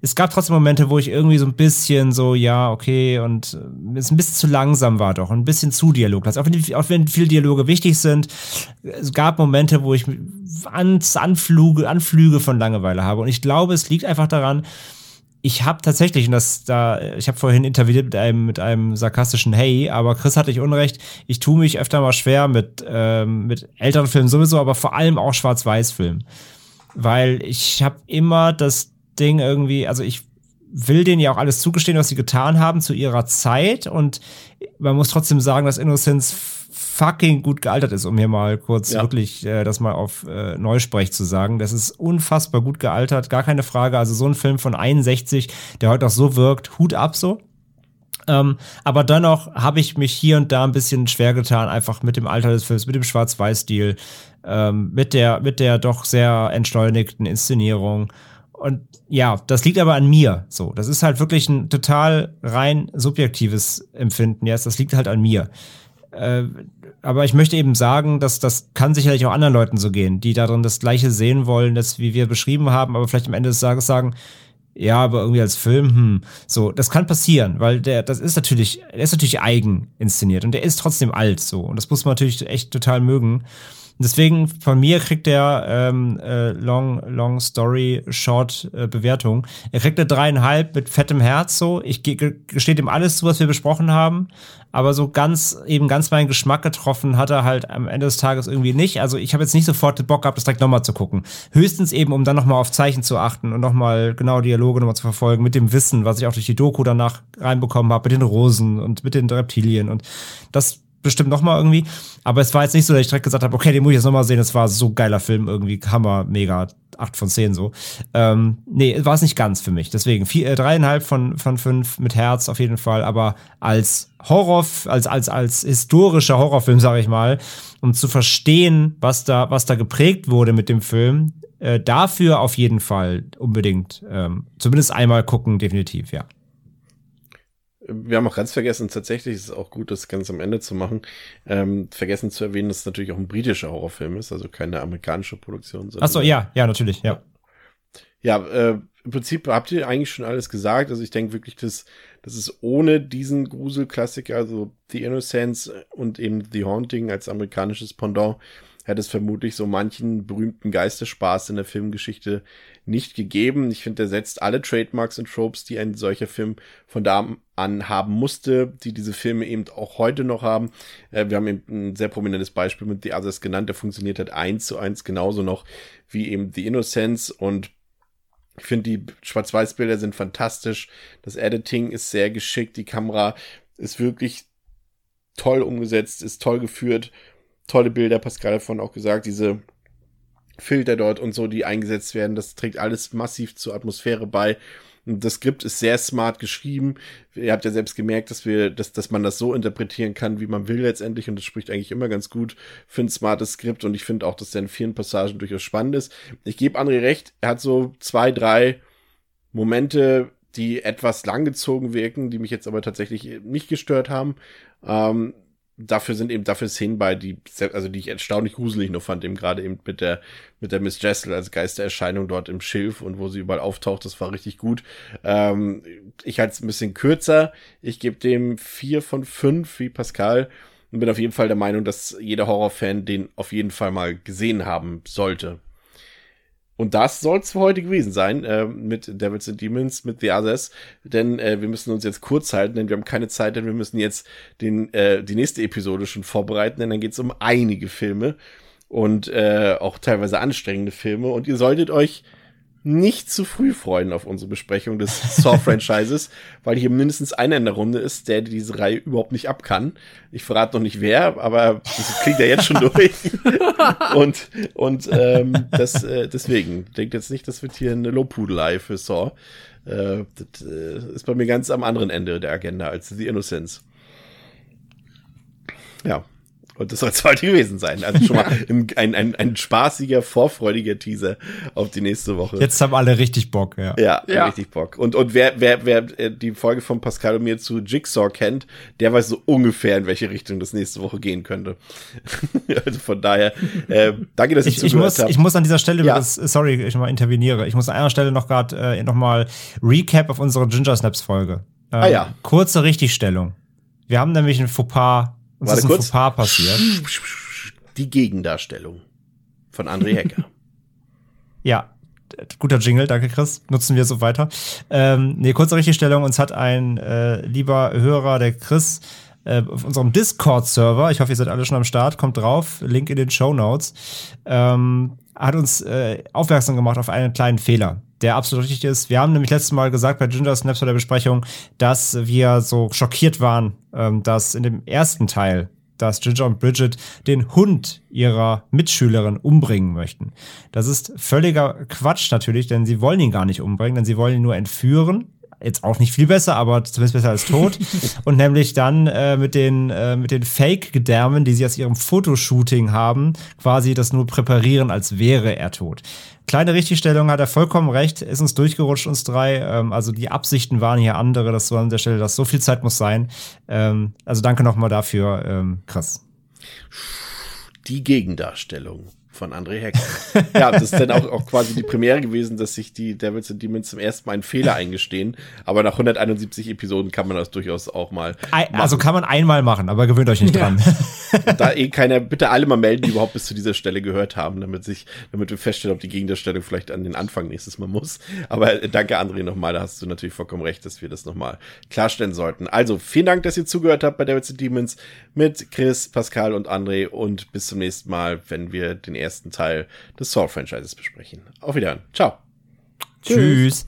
Speaker 4: es gab trotzdem Momente, wo ich irgendwie so ein bisschen so, ja, okay, und äh, es ein bisschen zu langsam war doch, ein bisschen zu dialoglos. Auch wenn, auch wenn viele Dialoge wichtig sind, es gab Momente, wo ich ans Anflüge, Anflüge von Langeweile habe. Und ich glaube, es liegt einfach daran, ich habe tatsächlich, und das da, ich habe vorhin interviewt mit einem, mit einem sarkastischen Hey, aber Chris hatte ich Unrecht, ich tue mich öfter mal schwer mit, ähm, mit älteren Filmen sowieso, aber vor allem auch Schwarz-Weiß-Filmen. Weil ich habe immer das Ding irgendwie, also ich will denen ja auch alles zugestehen, was sie getan haben zu ihrer Zeit. Und man muss trotzdem sagen, dass Innocence fucking gut gealtert ist, um hier mal kurz ja. wirklich äh, das mal auf äh, Neusprech zu sagen. Das ist unfassbar gut gealtert, gar keine Frage. Also so ein Film von 61, der heute auch so wirkt, Hut ab so. Ähm, aber dennoch habe ich mich hier und da ein bisschen schwer getan, einfach mit dem Alter des Films, mit dem Schwarz-Weiß-Stil, ähm, mit der, mit der doch sehr entschleunigten Inszenierung. Und ja, das liegt aber an mir. So, das ist halt wirklich ein total rein subjektives Empfinden. Jetzt, das liegt halt an mir. Äh, aber ich möchte eben sagen, dass das kann sicherlich auch anderen Leuten so gehen, die darin das Gleiche sehen wollen, das wie wir beschrieben haben, aber vielleicht am Ende des Tages sagen, ja, aber irgendwie als Film, hm, so, das kann passieren, weil der, das ist natürlich, der ist natürlich eigen inszeniert und der ist trotzdem alt, so. Und das muss man natürlich echt total mögen. Deswegen von mir kriegt er ähm, äh, Long, Long Story Short äh, Bewertung. Er kriegt eine dreieinhalb mit fettem Herz so. Ich gestehe ihm alles zu, was wir besprochen haben. Aber so ganz, eben ganz meinen Geschmack getroffen hat er halt am Ende des Tages irgendwie nicht. Also ich habe jetzt nicht sofort den Bock gehabt, das direkt nochmal zu gucken. Höchstens eben, um dann nochmal auf Zeichen zu achten und nochmal genau Dialoge nochmal zu verfolgen mit dem Wissen, was ich auch durch die Doku danach reinbekommen habe, mit den Rosen und mit den Reptilien. Und das bestimmt noch mal irgendwie. Aber es war jetzt nicht so, dass ich direkt gesagt habe, okay, den muss ich jetzt noch mal sehen. Das war so geiler Film, irgendwie Hammer, mega, acht von zehn so. Ähm, nee, war es nicht ganz für mich. Deswegen vier, äh, dreieinhalb von, von fünf mit Herz auf jeden Fall. Aber als Horror, als, als, als historischer Horrorfilm, sage ich mal, um zu verstehen, was da, was da geprägt wurde mit dem Film, äh, dafür auf jeden Fall unbedingt, ähm, zumindest einmal gucken, definitiv, ja.
Speaker 2: Wir haben auch ganz vergessen, tatsächlich ist es auch gut, das ganz am Ende zu machen, ähm, vergessen zu erwähnen, dass es natürlich auch ein britischer Horrorfilm ist, also keine amerikanische Produktion.
Speaker 4: Ach so, ja, ja, natürlich, ja.
Speaker 2: Ja, äh, im Prinzip habt ihr eigentlich schon alles gesagt. Also ich denke wirklich, dass, dass es ohne diesen Gruselklassiker, also The Innocence und eben The Haunting als amerikanisches Pendant, hätte es vermutlich so manchen berühmten Geisterspaß in der Filmgeschichte nicht gegeben. Ich finde, er setzt alle Trademarks und Tropes, die ein solcher Film von da an haben musste, die diese Filme eben auch heute noch haben. Äh, wir haben eben ein sehr prominentes Beispiel mit The Others genannt, der funktioniert halt eins zu eins genauso noch wie eben The Innocence und ich finde, die Schwarz-Weiß-Bilder sind fantastisch. Das Editing ist sehr geschickt. Die Kamera ist wirklich toll umgesetzt, ist toll geführt tolle Bilder, Pascal davon auch gesagt, diese Filter dort und so, die eingesetzt werden, das trägt alles massiv zur Atmosphäre bei. Das Skript ist sehr smart geschrieben. Ihr habt ja selbst gemerkt, dass wir, dass, dass man das so interpretieren kann, wie man will letztendlich. Und das spricht eigentlich immer ganz gut für ein smartes Skript. Und ich finde auch, dass der in vielen Passagen durchaus spannend ist. Ich gebe André recht, er hat so zwei, drei Momente, die etwas langgezogen wirken, die mich jetzt aber tatsächlich nicht gestört haben. Ähm, dafür sind eben dafür Szenen bei, die, also die ich erstaunlich gruselig nur fand, eben gerade eben mit der, mit der Miss Jessel als Geistererscheinung dort im Schilf und wo sie überall auftaucht, das war richtig gut. Ähm, ich halte es ein bisschen kürzer. Ich gebe dem vier von fünf, wie Pascal, und bin auf jeden Fall der Meinung, dass jeder Horrorfan den auf jeden Fall mal gesehen haben sollte. Und das soll es für heute gewesen sein äh, mit Devils and Demons, mit The Others. Denn äh, wir müssen uns jetzt kurz halten, denn wir haben keine Zeit, denn wir müssen jetzt den, äh, die nächste Episode schon vorbereiten, denn dann geht es um einige Filme und äh, auch teilweise anstrengende Filme. Und ihr solltet euch nicht zu früh freuen auf unsere Besprechung des Saw-Franchises, weil hier mindestens einer in der Runde ist, der diese Reihe überhaupt nicht ab kann. Ich verrate noch nicht wer, aber das kriegt er jetzt schon durch. und und ähm, das, äh, deswegen, denkt jetzt nicht, das wird hier eine Lobpudelei für Saw. Äh, das äh, ist bei mir ganz am anderen Ende der Agenda als The Innocence. Ja. Und das soll es heute gewesen sein. Also schon mal ein, ein, ein, ein spaßiger, vorfreudiger Teaser auf die nächste Woche.
Speaker 4: Jetzt haben alle richtig Bock, ja.
Speaker 2: Ja, ja. richtig Bock. Und, und wer, wer, wer äh, die Folge von Pascal und mir zu Jigsaw kennt, der weiß so ungefähr, in welche Richtung das nächste Woche gehen könnte. also von daher, äh, danke, dass ich,
Speaker 4: ich, ich muss, habt. Ich muss an dieser Stelle, ja. das, sorry, ich mal interveniere. Ich muss an einer Stelle noch gerade äh, noch mal Recap auf unsere Ginger Snaps Folge.
Speaker 2: Ähm, ah ja.
Speaker 4: Kurze Richtigstellung. Wir haben nämlich ein Fauxpas uns Warte ist ein kurz. Fauxpas passiert.
Speaker 2: Die Gegendarstellung von André Hecker.
Speaker 4: ja, guter Jingle, danke Chris. Nutzen wir so weiter. Ähm, nee, kurze Richtigstellung. Uns hat ein äh, lieber Hörer, der Chris, auf unserem Discord-Server, ich hoffe, ihr seid alle schon am Start, kommt drauf, Link in den Show Notes, ähm, hat uns äh, aufmerksam gemacht auf einen kleinen Fehler, der absolut richtig ist. Wir haben nämlich letztes Mal gesagt bei Ginger Snaps bei der Besprechung, dass wir so schockiert waren, ähm, dass in dem ersten Teil dass Ginger und Bridget den Hund ihrer Mitschülerin umbringen möchten. Das ist völliger Quatsch natürlich, denn sie wollen ihn gar nicht umbringen, denn sie wollen ihn nur entführen jetzt auch nicht viel besser, aber zumindest besser als tot. und nämlich dann äh, mit den, äh, mit den Fake-Gedärmen, die sie aus ihrem Fotoshooting haben, quasi das nur präparieren, als wäre er tot. Kleine Richtigstellung hat er vollkommen recht, ist uns durchgerutscht, uns drei. Ähm, also die Absichten waren hier andere, das so an der Stelle, dass so viel Zeit muss sein. Ähm, also danke nochmal dafür, ähm, Chris.
Speaker 2: Die Gegendarstellung von André Heck. ja, das ist dann auch, auch quasi die Premiere gewesen, dass sich die Devils and Demons zum ersten Mal einen Fehler eingestehen. Aber nach 171 Episoden kann man das durchaus auch mal.
Speaker 4: Machen. Also kann man einmal machen, aber gewöhnt euch nicht ja. dran.
Speaker 2: da eh keiner, bitte alle mal melden, die überhaupt bis zu dieser Stelle gehört haben, damit sich, damit wir feststellen, ob die Gegendarstellung vielleicht an den Anfang nächstes Mal muss. Aber äh, danke, André, nochmal. Da hast du natürlich vollkommen recht, dass wir das nochmal klarstellen sollten. Also, vielen Dank, dass ihr zugehört habt bei Devils and Demons mit Chris, Pascal und André und bis zum nächsten Mal, wenn wir den ersten Teil des Saw-Franchises besprechen. Auf Wiedersehen. Ciao.
Speaker 4: Tschüss.